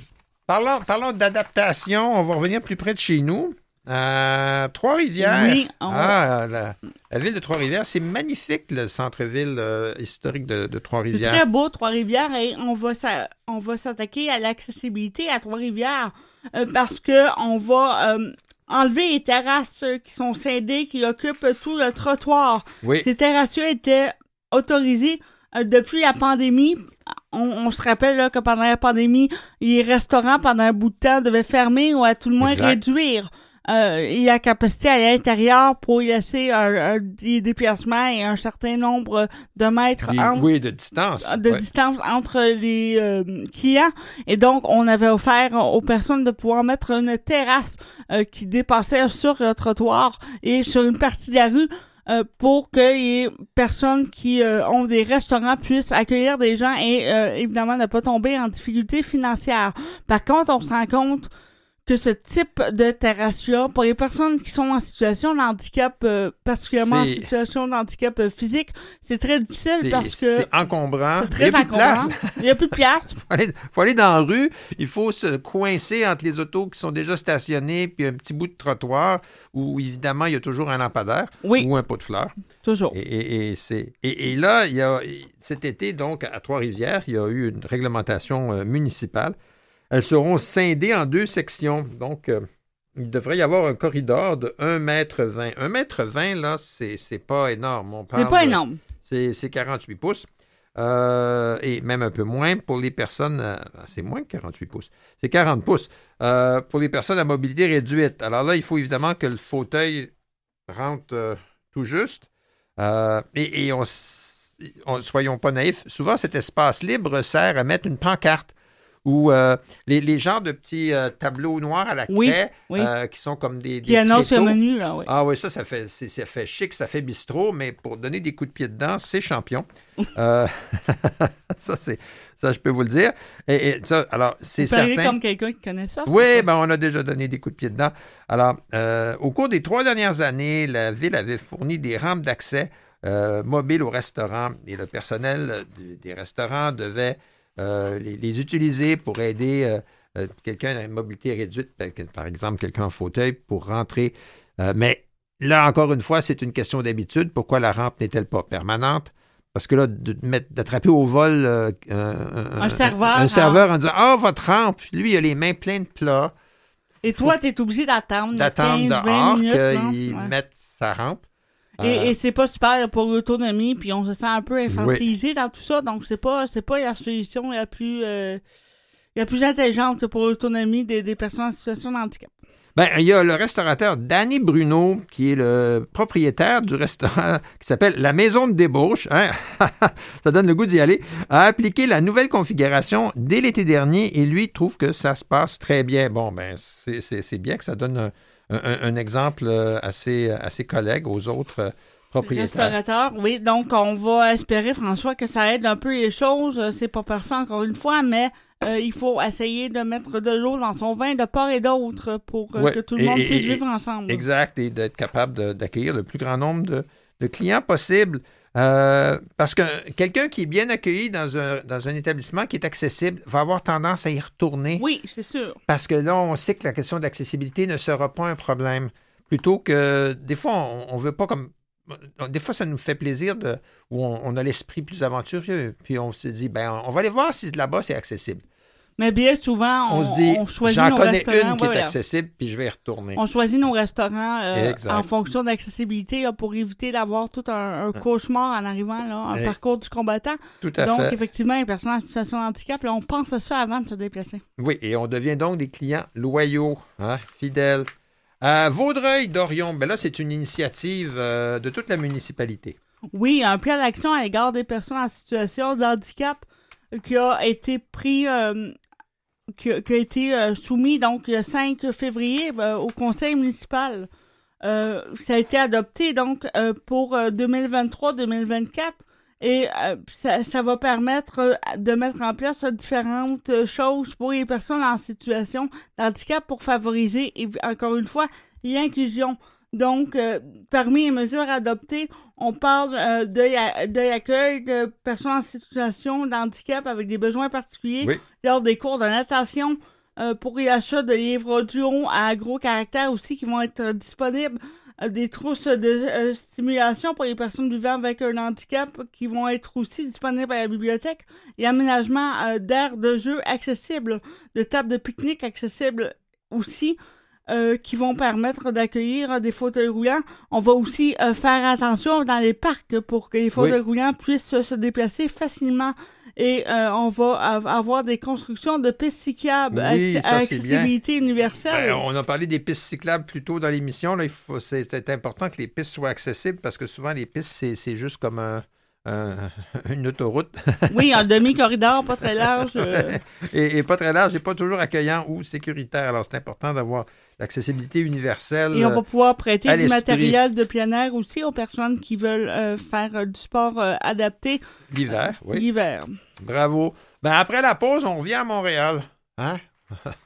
Parlons, parlons d'adaptation. On va revenir plus près de chez nous. Trois-Rivières. Oui, ah, la, ville de Trois-Rivières, c'est magnifique le centre-ville euh, historique de, Trois-Rivières. C'est très beau, Trois-Rivières, et on va, on va s'attaquer à l'accessibilité à Trois-Rivières euh, parce qu'on va euh, enlever les terrasses qui sont scindées, qui occupent tout le trottoir. Oui. Ces terrasses étaient autorisées depuis la pandémie on, se rappelle que pendant la pandémie, les restaurants, pendant un bout de temps, devaient fermer ou à tout le moins réduire euh, la capacité à l'intérieur pour y laisser un, des déplacements et un certain nombre de mètres entre, oui, de distance. De distance entre les euh, clients. Et donc, on avait offert aux personnes de pouvoir mettre une terrasse euh, qui dépassait sur le trottoir et sur une partie de la rue euh, pour que les personnes qui euh, ont des restaurants puissent accueillir des gens et euh, évidemment ne pas tomber en difficulté financière. Par contre, on se rend compte que ce type de terrasse pour les personnes qui sont en situation de handicap, euh, particulièrement en situation de handicap euh, physique, c'est très difficile parce que... C'est encombrant. C'est très il encombrant. Il n'y a plus de place. il faut aller, faut aller dans la rue. Il faut se coincer entre les autos qui sont déjà stationnées puis un petit bout de trottoir où, évidemment, il y a toujours un lampadaire ou un pot de fleurs. Toujours. Et, et, c'est, et, là, il y a, cet été, donc, à Trois-Rivières, il y a eu une réglementation euh, municipale elles seront scindées en deux sections. Donc, euh, il devrait y avoir un corridor de 1 m 20. 1 m 20, là, c'est, pas énorme. C'est pas énorme. C'est, 48 pouces. Euh, et même un peu moins pour les personnes. Euh, c'est moins que 48 pouces. C'est 40 pouces. pour les personnes à mobilité réduite. Alors là, il faut évidemment que le fauteuil rentre tout juste. et, on, soyons pas naïfs, souvent cet espace libre sert à mettre une pancarte ou euh, les, les, genres de petits euh, tableaux noirs à la craie euh, qui sont comme des, des Qui annoncent le menu, là, oui. Ah oui, ça, ça fait, ça fait chic, ça fait bistrot, mais pour donner des coups de pied dedans, c'est champion. ça, c'est, ça, je peux vous le dire. Et, ça, alors, c'est certain. comme quelqu'un qui connaît ça. Oui, ben, on a déjà donné des coups de pied dedans. Alors, au cours des trois dernières années, la ville avait fourni des rampes d'accès mobiles au restaurant et le personnel des restaurants devait euh, les, utiliser pour aider euh, euh, quelqu'un à une mobilité réduite, ben, par exemple quelqu'un en fauteuil, pour rentrer. mais là, encore une fois, c'est une question d'habitude. Pourquoi la rampe n'est-elle pas permanente? Parce que là, d'attraper au vol un, serveur, un, serveur en disant Ah, votre rampe, lui, il a les mains pleines de plats. Et toi, tu es obligé d'attendre. D'attendre dehors qu'il mette sa rampe. Et, et c'est pas super pour l'autonomie, puis on se sent un peu infantilisé dans tout ça, donc c'est pas c'est pas la solution la plus euh, la plus intelligente pour l'autonomie des, des personnes en situation de handicap. Ben, il y a le restaurateur Danny Bruno, qui est le propriétaire du restaurant qui s'appelle La Maison de débauche. Hein? ça donne le goût d'y aller. A appliqué la nouvelle configuration dès l'été dernier et lui trouve que ça se passe très bien. Bon, ben, c'est bien que ça donne un, un, exemple euh, à ses, à ses, collègues, aux autres euh, propriétaires. Restaurateurs, oui. Donc, on va espérer, François, que ça aide un peu les choses. Euh, c'est pas parfait, encore une fois, mais il faut essayer de mettre de l'eau dans son vin de part et d'autre pour que tout le monde puisse vivre ensemble. Exact, et d'être capable d'accueillir le plus grand nombre de, de clients possible. Euh, parce que quelqu'un qui est bien accueilli dans un, dans un établissement qui est accessible va avoir tendance à y retourner. Oui, c'est sûr. Parce que là, on sait que la question de l'accessibilité ne sera pas un problème. Plutôt que des fois, on ne veut pas comme. Des fois, ça nous fait plaisir de, où on, a l'esprit plus aventureux. Puis on se dit, ben, on va aller voir si là-bas c'est accessible. Mais bien souvent, on, se dit, j'en connais une qui est accessible, puis je vais y retourner. On choisit nos restaurants euh, en fonction d'accessibilité pour éviter d'avoir tout un, cauchemar en arrivant, là, un parcours du combattant. Tout à donc, fait. effectivement, les personnes en situation de handicap, on pense à ça avant de se déplacer. Oui, et on devient donc des clients loyaux, hein, fidèles. À Vaudreuil-Dorion, ben là, c'est une initiative euh, de toute la municipalité. oui, un plan d'action à l'égard des personnes en situation de handicap qui a été pris, qui, a été soumis donc le 5 février au conseil municipal. ça a été adopté donc pour 2023-2024 et euh, ça, va permettre euh, de mettre en place différentes choses pour les personnes en situation d'handicap pour favoriser, encore une fois, l'inclusion. Donc, euh, parmi les mesures adoptées, on parle de, l'accueil de personnes en situation d'handicap avec des besoins particuliers lors des cours de natation, pour l'achat de livres audio à gros caractère aussi qui vont être disponibles euh, des trousses de euh, stimulation pour les personnes vivant avec un handicap qui vont être aussi disponibles à la bibliothèque et aménagement euh, d'aires de jeu accessibles, de tables de pique-nique accessibles aussi. Qui vont permettre d'accueillir des fauteuils roulants. On va aussi faire attention dans les parcs pour que les fauteuils roulants puissent se déplacer facilement et euh, on va avoir des constructions de pistes cyclables à accessibilité universelle. Ben, on a parlé des pistes cyclables plus tôt dans l'émission. C'est important que les pistes soient accessibles parce que souvent les pistes, c'est juste comme une autoroute. oui, un demi-corridor, pas très large. Euh. et, pas très large et pas toujours accueillant ou sécuritaire. Alors, c'est important d'avoir l'accessibilité universelle. Et on va pouvoir prêter du matériel de plein air aussi aux personnes qui veulent euh, faire du sport adapté. L'hiver, oui. L'hiver. Bravo. Ben après la pause, on revient à Montréal. Hein?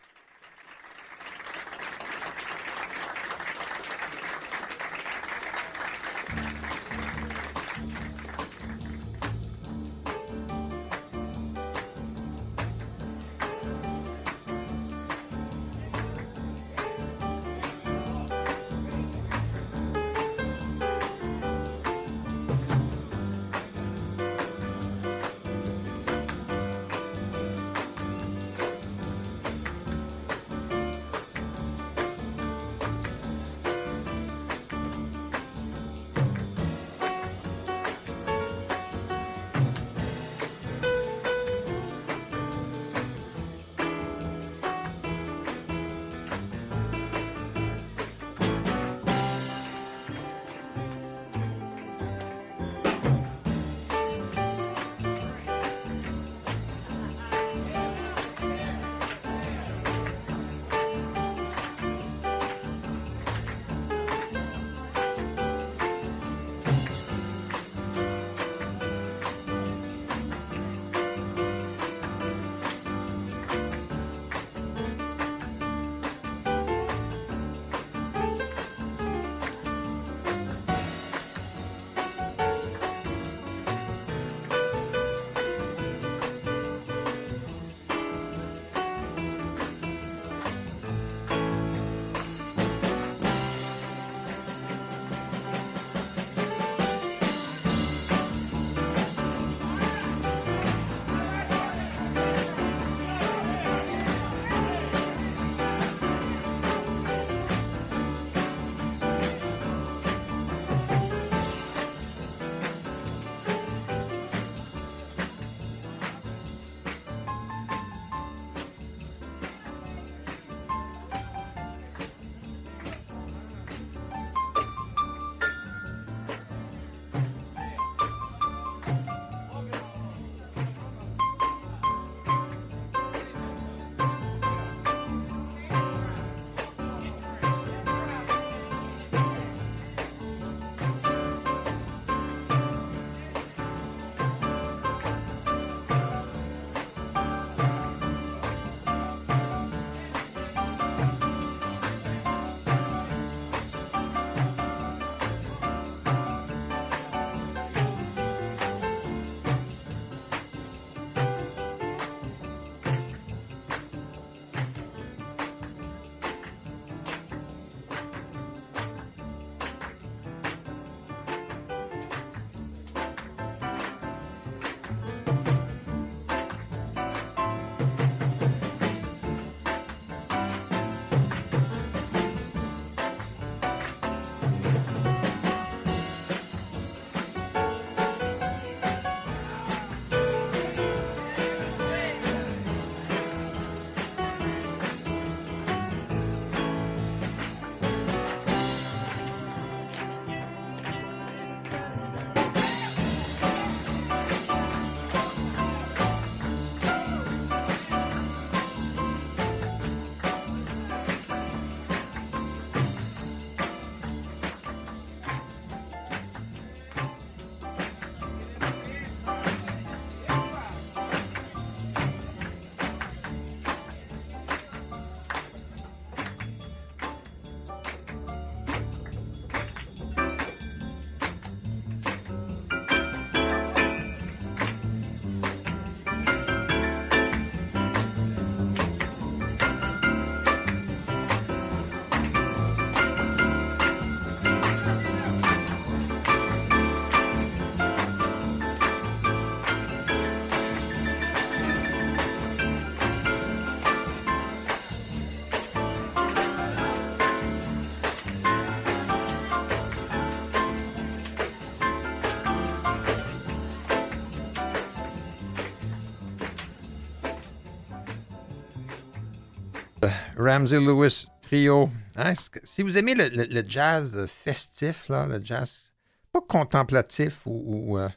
Ramsey Lewis Trio. Hein, si vous aimez le, jazz festif, là, le jazz pas contemplatif ou, euh,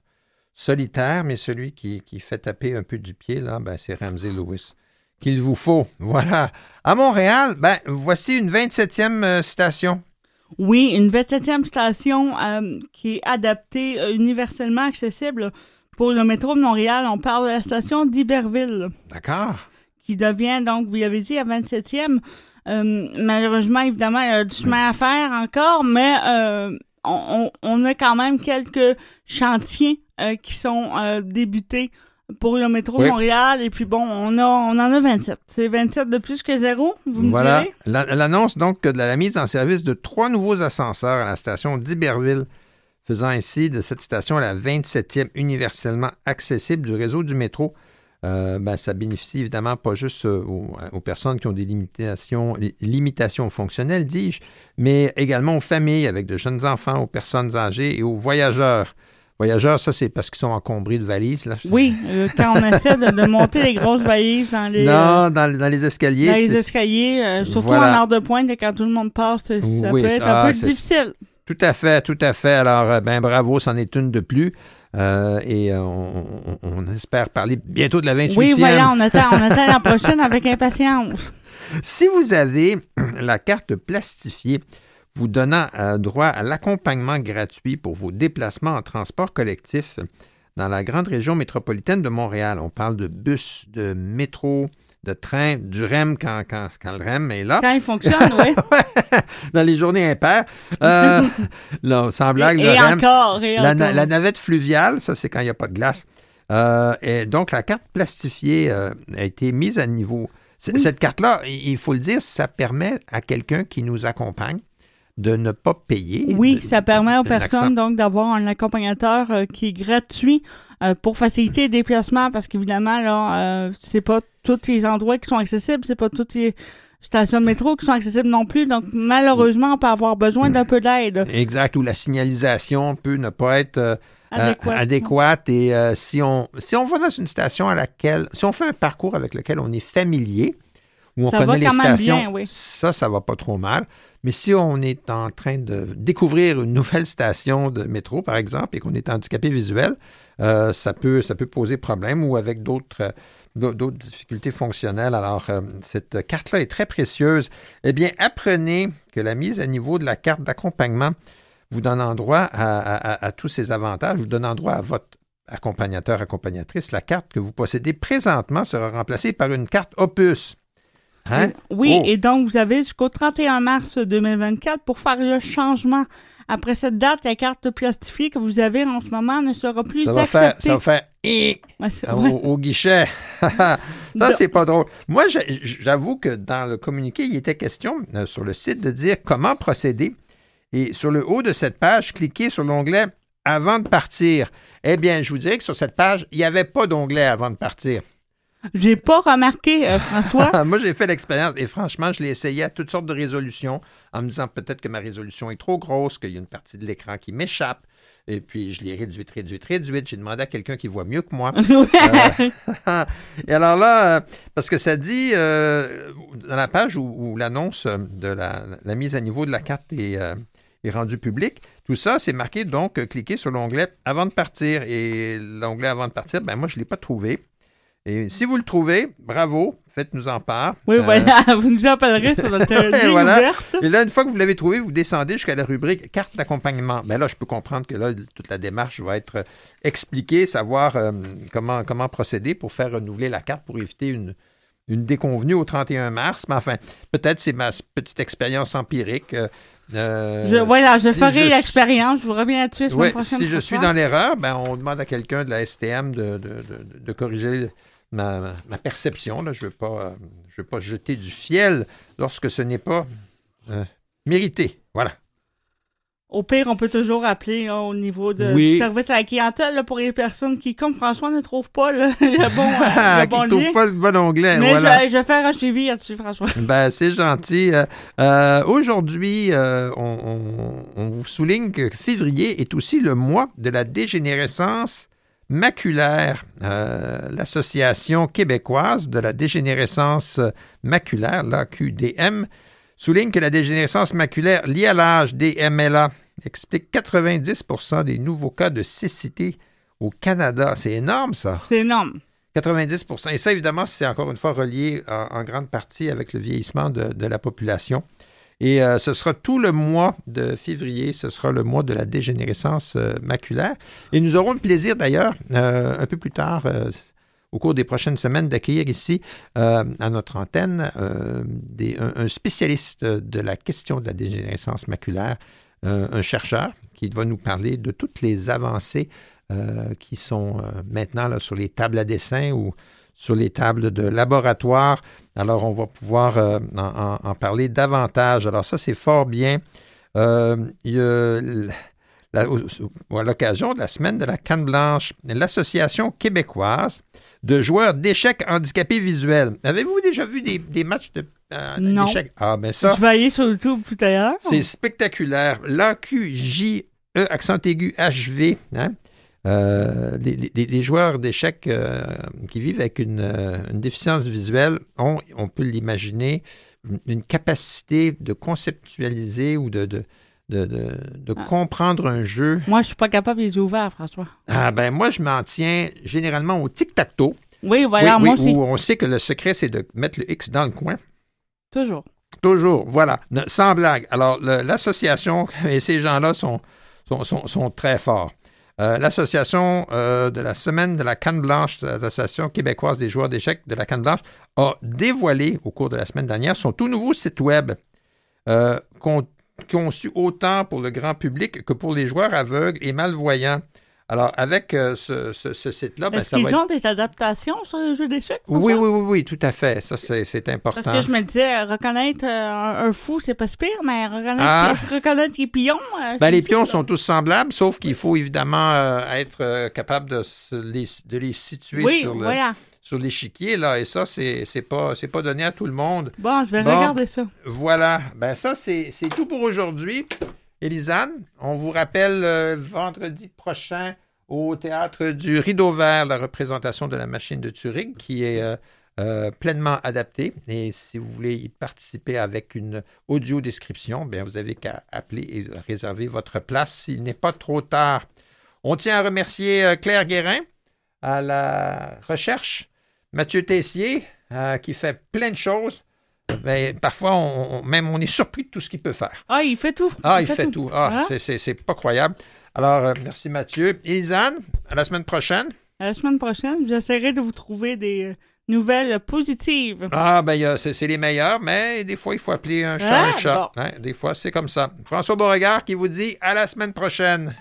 solitaire, mais celui qui, fait taper un peu du pied, là, ben, c'est Ramsey Lewis qu'il vous faut. Voilà. À Montréal, ben, voici une 27e euh, station. Oui, une 27e station euh, qui est adaptée, universellement accessible pour le métro de Montréal. On parle de la station d'Iberville. D'accord. Qui devient, donc, vous l'avez dit, la 27e. malheureusement, évidemment, il y a du chemin à faire encore, mais on, a quand même quelques chantiers euh, qui sont euh, débutés pour le métro Montréal. Et puis bon, on, a, on en a 27. C'est 27 de plus que zéro, vous me voilà. L'annonce donc de la mise en service de trois nouveaux ascenseurs à la station d'Iberville, faisant ainsi de cette station la 27e universellement accessible du réseau du métro. Euh, ben, ça bénéficie évidemment pas juste euh, aux, personnes qui ont des limitations, limitations fonctionnelles, dis-je, mais également aux familles avec de jeunes enfants, aux personnes âgées et aux voyageurs. Voyageurs, ça, c'est parce qu'ils sont encombrés de valises. Là. Oui, euh, quand on essaie de, monter les grosses valises dans les... Non, dans, les escaliers. Dans les escaliers, surtout en heure de pointe, quand tout le monde passe, ça peut être un peu difficile. Tout à fait, tout à fait. Alors, ben bravo, c'en est une de plus. Euh, et euh, on, espère parler bientôt de la 28e. Oui, voilà, on attend, on attend la prochaine avec impatience. Si vous avez la carte plastifiée vous donnant euh, droit à l'accompagnement gratuit pour vos déplacements en transport collectif dans la grande région métropolitaine de Montréal, on parle de bus, de métro, de train, du REM quand, quand, quand, le REM est là. Quand il fonctionne, oui. Dans les journées impaires. Euh, là, sans blague, et, encore, la, navette fluviale, ça c'est quand il n'y a pas de glace. Euh, et donc la carte plastifiée euh, a été mise à niveau. Cette carte-là, il faut le dire, ça permet à quelqu'un qui nous accompagne de ne pas payer. Oui, ça permet aux personnes donc d'avoir un accompagnateur qui est gratuit pour faciliter les déplacements parce qu'évidemment là, c'est pas tous les endroits qui sont accessibles, c'est pas toutes les stations de métro qui sont accessibles non plus. Donc, malheureusement, on peut avoir besoin d'un peu d'aide. Exact, où la signalisation peut ne pas être euh, euh, adéquate. Et euh, si, on, si on va dans une station à laquelle, si on fait un parcours avec lequel on est familier, où on connaît les stations, ça, ça va pas trop mal. Mais si on est en train de découvrir une nouvelle station de métro, par exemple, et qu'on est handicapé visuel, ça, peut, ça peut poser problème ou avec d'autres d'autres difficultés fonctionnelles. Alors, euh, cette carte-là est très précieuse. Eh bien, apprenez que la mise à niveau de la carte d'accompagnement vous donne droit à, tous ces avantages, vous donne droit à votre accompagnateur, accompagnatrice. La carte que vous possédez présentement sera remplacée par une carte Opus. Hein? Oui, oh. et donc vous avez jusqu'au 31 mars 2024 pour faire le changement. Après cette date, la carte plastifiée que vous avez en ce moment ne sera plus ça acceptée. Va faire, ça va faire au, guichet. ça, c'est pas drôle. Moi, j'avoue que dans le communiqué, il était question euh, sur le site de dire comment procéder. Et sur le haut de cette page, cliquez sur l'onglet Avant de partir. Eh bien, je vous dirais que sur cette page, il n'y avait pas d'onglet avant de partir. J'ai pas remarqué, euh, François. Moi, j'ai fait l'expérience et franchement, je l'ai essayé à toutes sortes de résolutions en me disant peut-être que ma résolution est trop grosse, qu'il y a une partie de l'écran qui m'échappe. Et puis, je l'ai réduite, réduite, réduite. J'ai demandé à quelqu'un qui voit mieux que moi. Euh, et alors là, euh, parce que ça dit, dans la page où, l'annonce de la, mise à niveau de la carte est, est rendue publique, tout ça, c'est marqué donc, cliquez sur l'onglet avant de partir. Et l'onglet avant de partir, ben moi, je ne l'ai pas trouvé. Et si vous le trouvez, bravo, faites-nous en part. Oui, euh, voilà, vous nous en parlerez sur notre ligne voilà. Et là, une fois que vous l'avez trouvé, vous descendez jusqu'à la rubrique carte d'accompagnement. Ben là, je peux comprendre que là, toute la démarche va être expliquée, savoir euh, comment, comment procéder pour faire renouveler la carte pour éviter une, une déconvenue au 31 mars. Mais enfin, peut-être c'est ma petite expérience empirique. Euh, je, voilà, je ferai l'expérience, je vous reviens là-dessus Si je suis dans l'erreur, ben, on demande à quelqu'un de la STM de, de, de corriger ma, perception. Là. Je ne veux, pas, je veux pas jeter du fiel lorsque ce n'est pas euh, mérité. Voilà. Au pire, on peut toujours appeler hein, au niveau de, du service à la clientèle pour les personnes qui, comme François, ne trouvent pas le, bon, euh, le bon qui trouvent pas le bon onglet. Mais voilà. je, je, vais faire un suivi là-dessus, François. Ben, c'est gentil. Euh, aujourd'hui, on, on, vous souligne que février est aussi le mois de la dégénérescence maculaire. L'Association québécoise de la dégénérescence maculaire, l'AQDM, souligne que la dégénérescence maculaire liée à l'âge DMLA explique 90% des nouveaux cas de cécité au Canada. C'est énorme, ça. C'est énorme. 90% Et ça, évidemment, c'est encore une fois relié en, grande partie avec le vieillissement de, la population. Et euh, ce sera tout le mois de février, ce sera le mois de la dégénérescence euh, maculaire. Et nous aurons le plaisir d'ailleurs, euh, un peu plus tard, au cours des prochaines semaines d'accueillir ici à notre antenne un, spécialiste de la question de la dégénérescence maculaire, un chercheur qui va nous parler de toutes les avancées qui sont maintenant sur les tables à dessin ou sur les tables de laboratoire. Alors, on va pouvoir en, en, parler davantage. Alors, ça, c'est fort bien. il y a à l'occasion de la semaine de la canne blanche, l'Association québécoise de joueurs d'échecs handicapés visuels. Avez-vous déjà vu des, matchs de, euh, non. Ah, ben ça. Je vais aller sur YouTube tout à l'heure. C'est spectaculaire. L'AQJE, accent aigu HV, hein? Euh, les, joueurs d'échecs euh, qui vivent avec une, déficience visuelle ont, on peut l'imaginer, une, capacité de conceptualiser ou de de, ah. comprendre un jeu. Moi, je suis pas capable les ouvrir, François. Ah ben moi, je m'en tiens généralement au tic-tac-toe. Oui, voilà, moi aussi. Où on sait que le secret, c'est de mettre le X dans le coin. Toujours. Toujours, voilà. Sans blague. Alors, l'association et ces gens-là sont, sont, très forts. Euh, l'association euh, de la semaine de la canne blanche, l'association québécoise des joueurs d'échecs de la canne blanche, a dévoilé au cours de la semaine dernière son tout nouveau site web euh, conçu autant pour le grand public que pour les joueurs aveugles et malvoyants. Alors, avec euh, ce, site-là, ben, Est-ce qu'ils ont des adaptations sur le jeu d'échecs? Oui, oui, oui, oui, tout à fait. Ça, c'est important. Parce que je me disais, reconnaître euh, un, fou, c'est pas si pire, mais reconnaître, ah. reconnaître les pions. Euh, ben, les pions sont tous semblables, sauf qu'il faut évidemment être capable de, les, de les situer sur le, sur l'échiquier, là. Et ça, c'est, c'est pas, c'est pas donné à tout le monde. Bon, je vais regarder ça. Voilà. Ben, ça, c'est, tout pour aujourd'hui. Élisane, on vous rappelle euh, vendredi prochain au théâtre du Rideau Vert, la représentation de la machine de Turing qui est euh, euh, pleinement adaptée. Et si vous voulez y participer avec une audio description, bien, vous avez qu'à appeler et réserver votre place s'il n'est pas trop tard. On tient à remercier Claire Guérin à la recherche Mathieu Tessier, qui fait plein de choses. Mais parfois, on, même on est surpris de tout ce qu'il peut faire. Ah, il fait tout. Ah, il, fait, tout. Ah, hein? c'est pas croyable. Alors, euh, merci Mathieu. Isanne, à la semaine prochaine. À la semaine prochaine, j'essaierai de vous trouver des euh, nouvelles positives. Ah, ben, c'est les meilleures, mais des fois, il faut appeler un chat un ah, chat. Hein, des fois, c'est comme ça. François Beauregard qui vous dit à la semaine prochaine.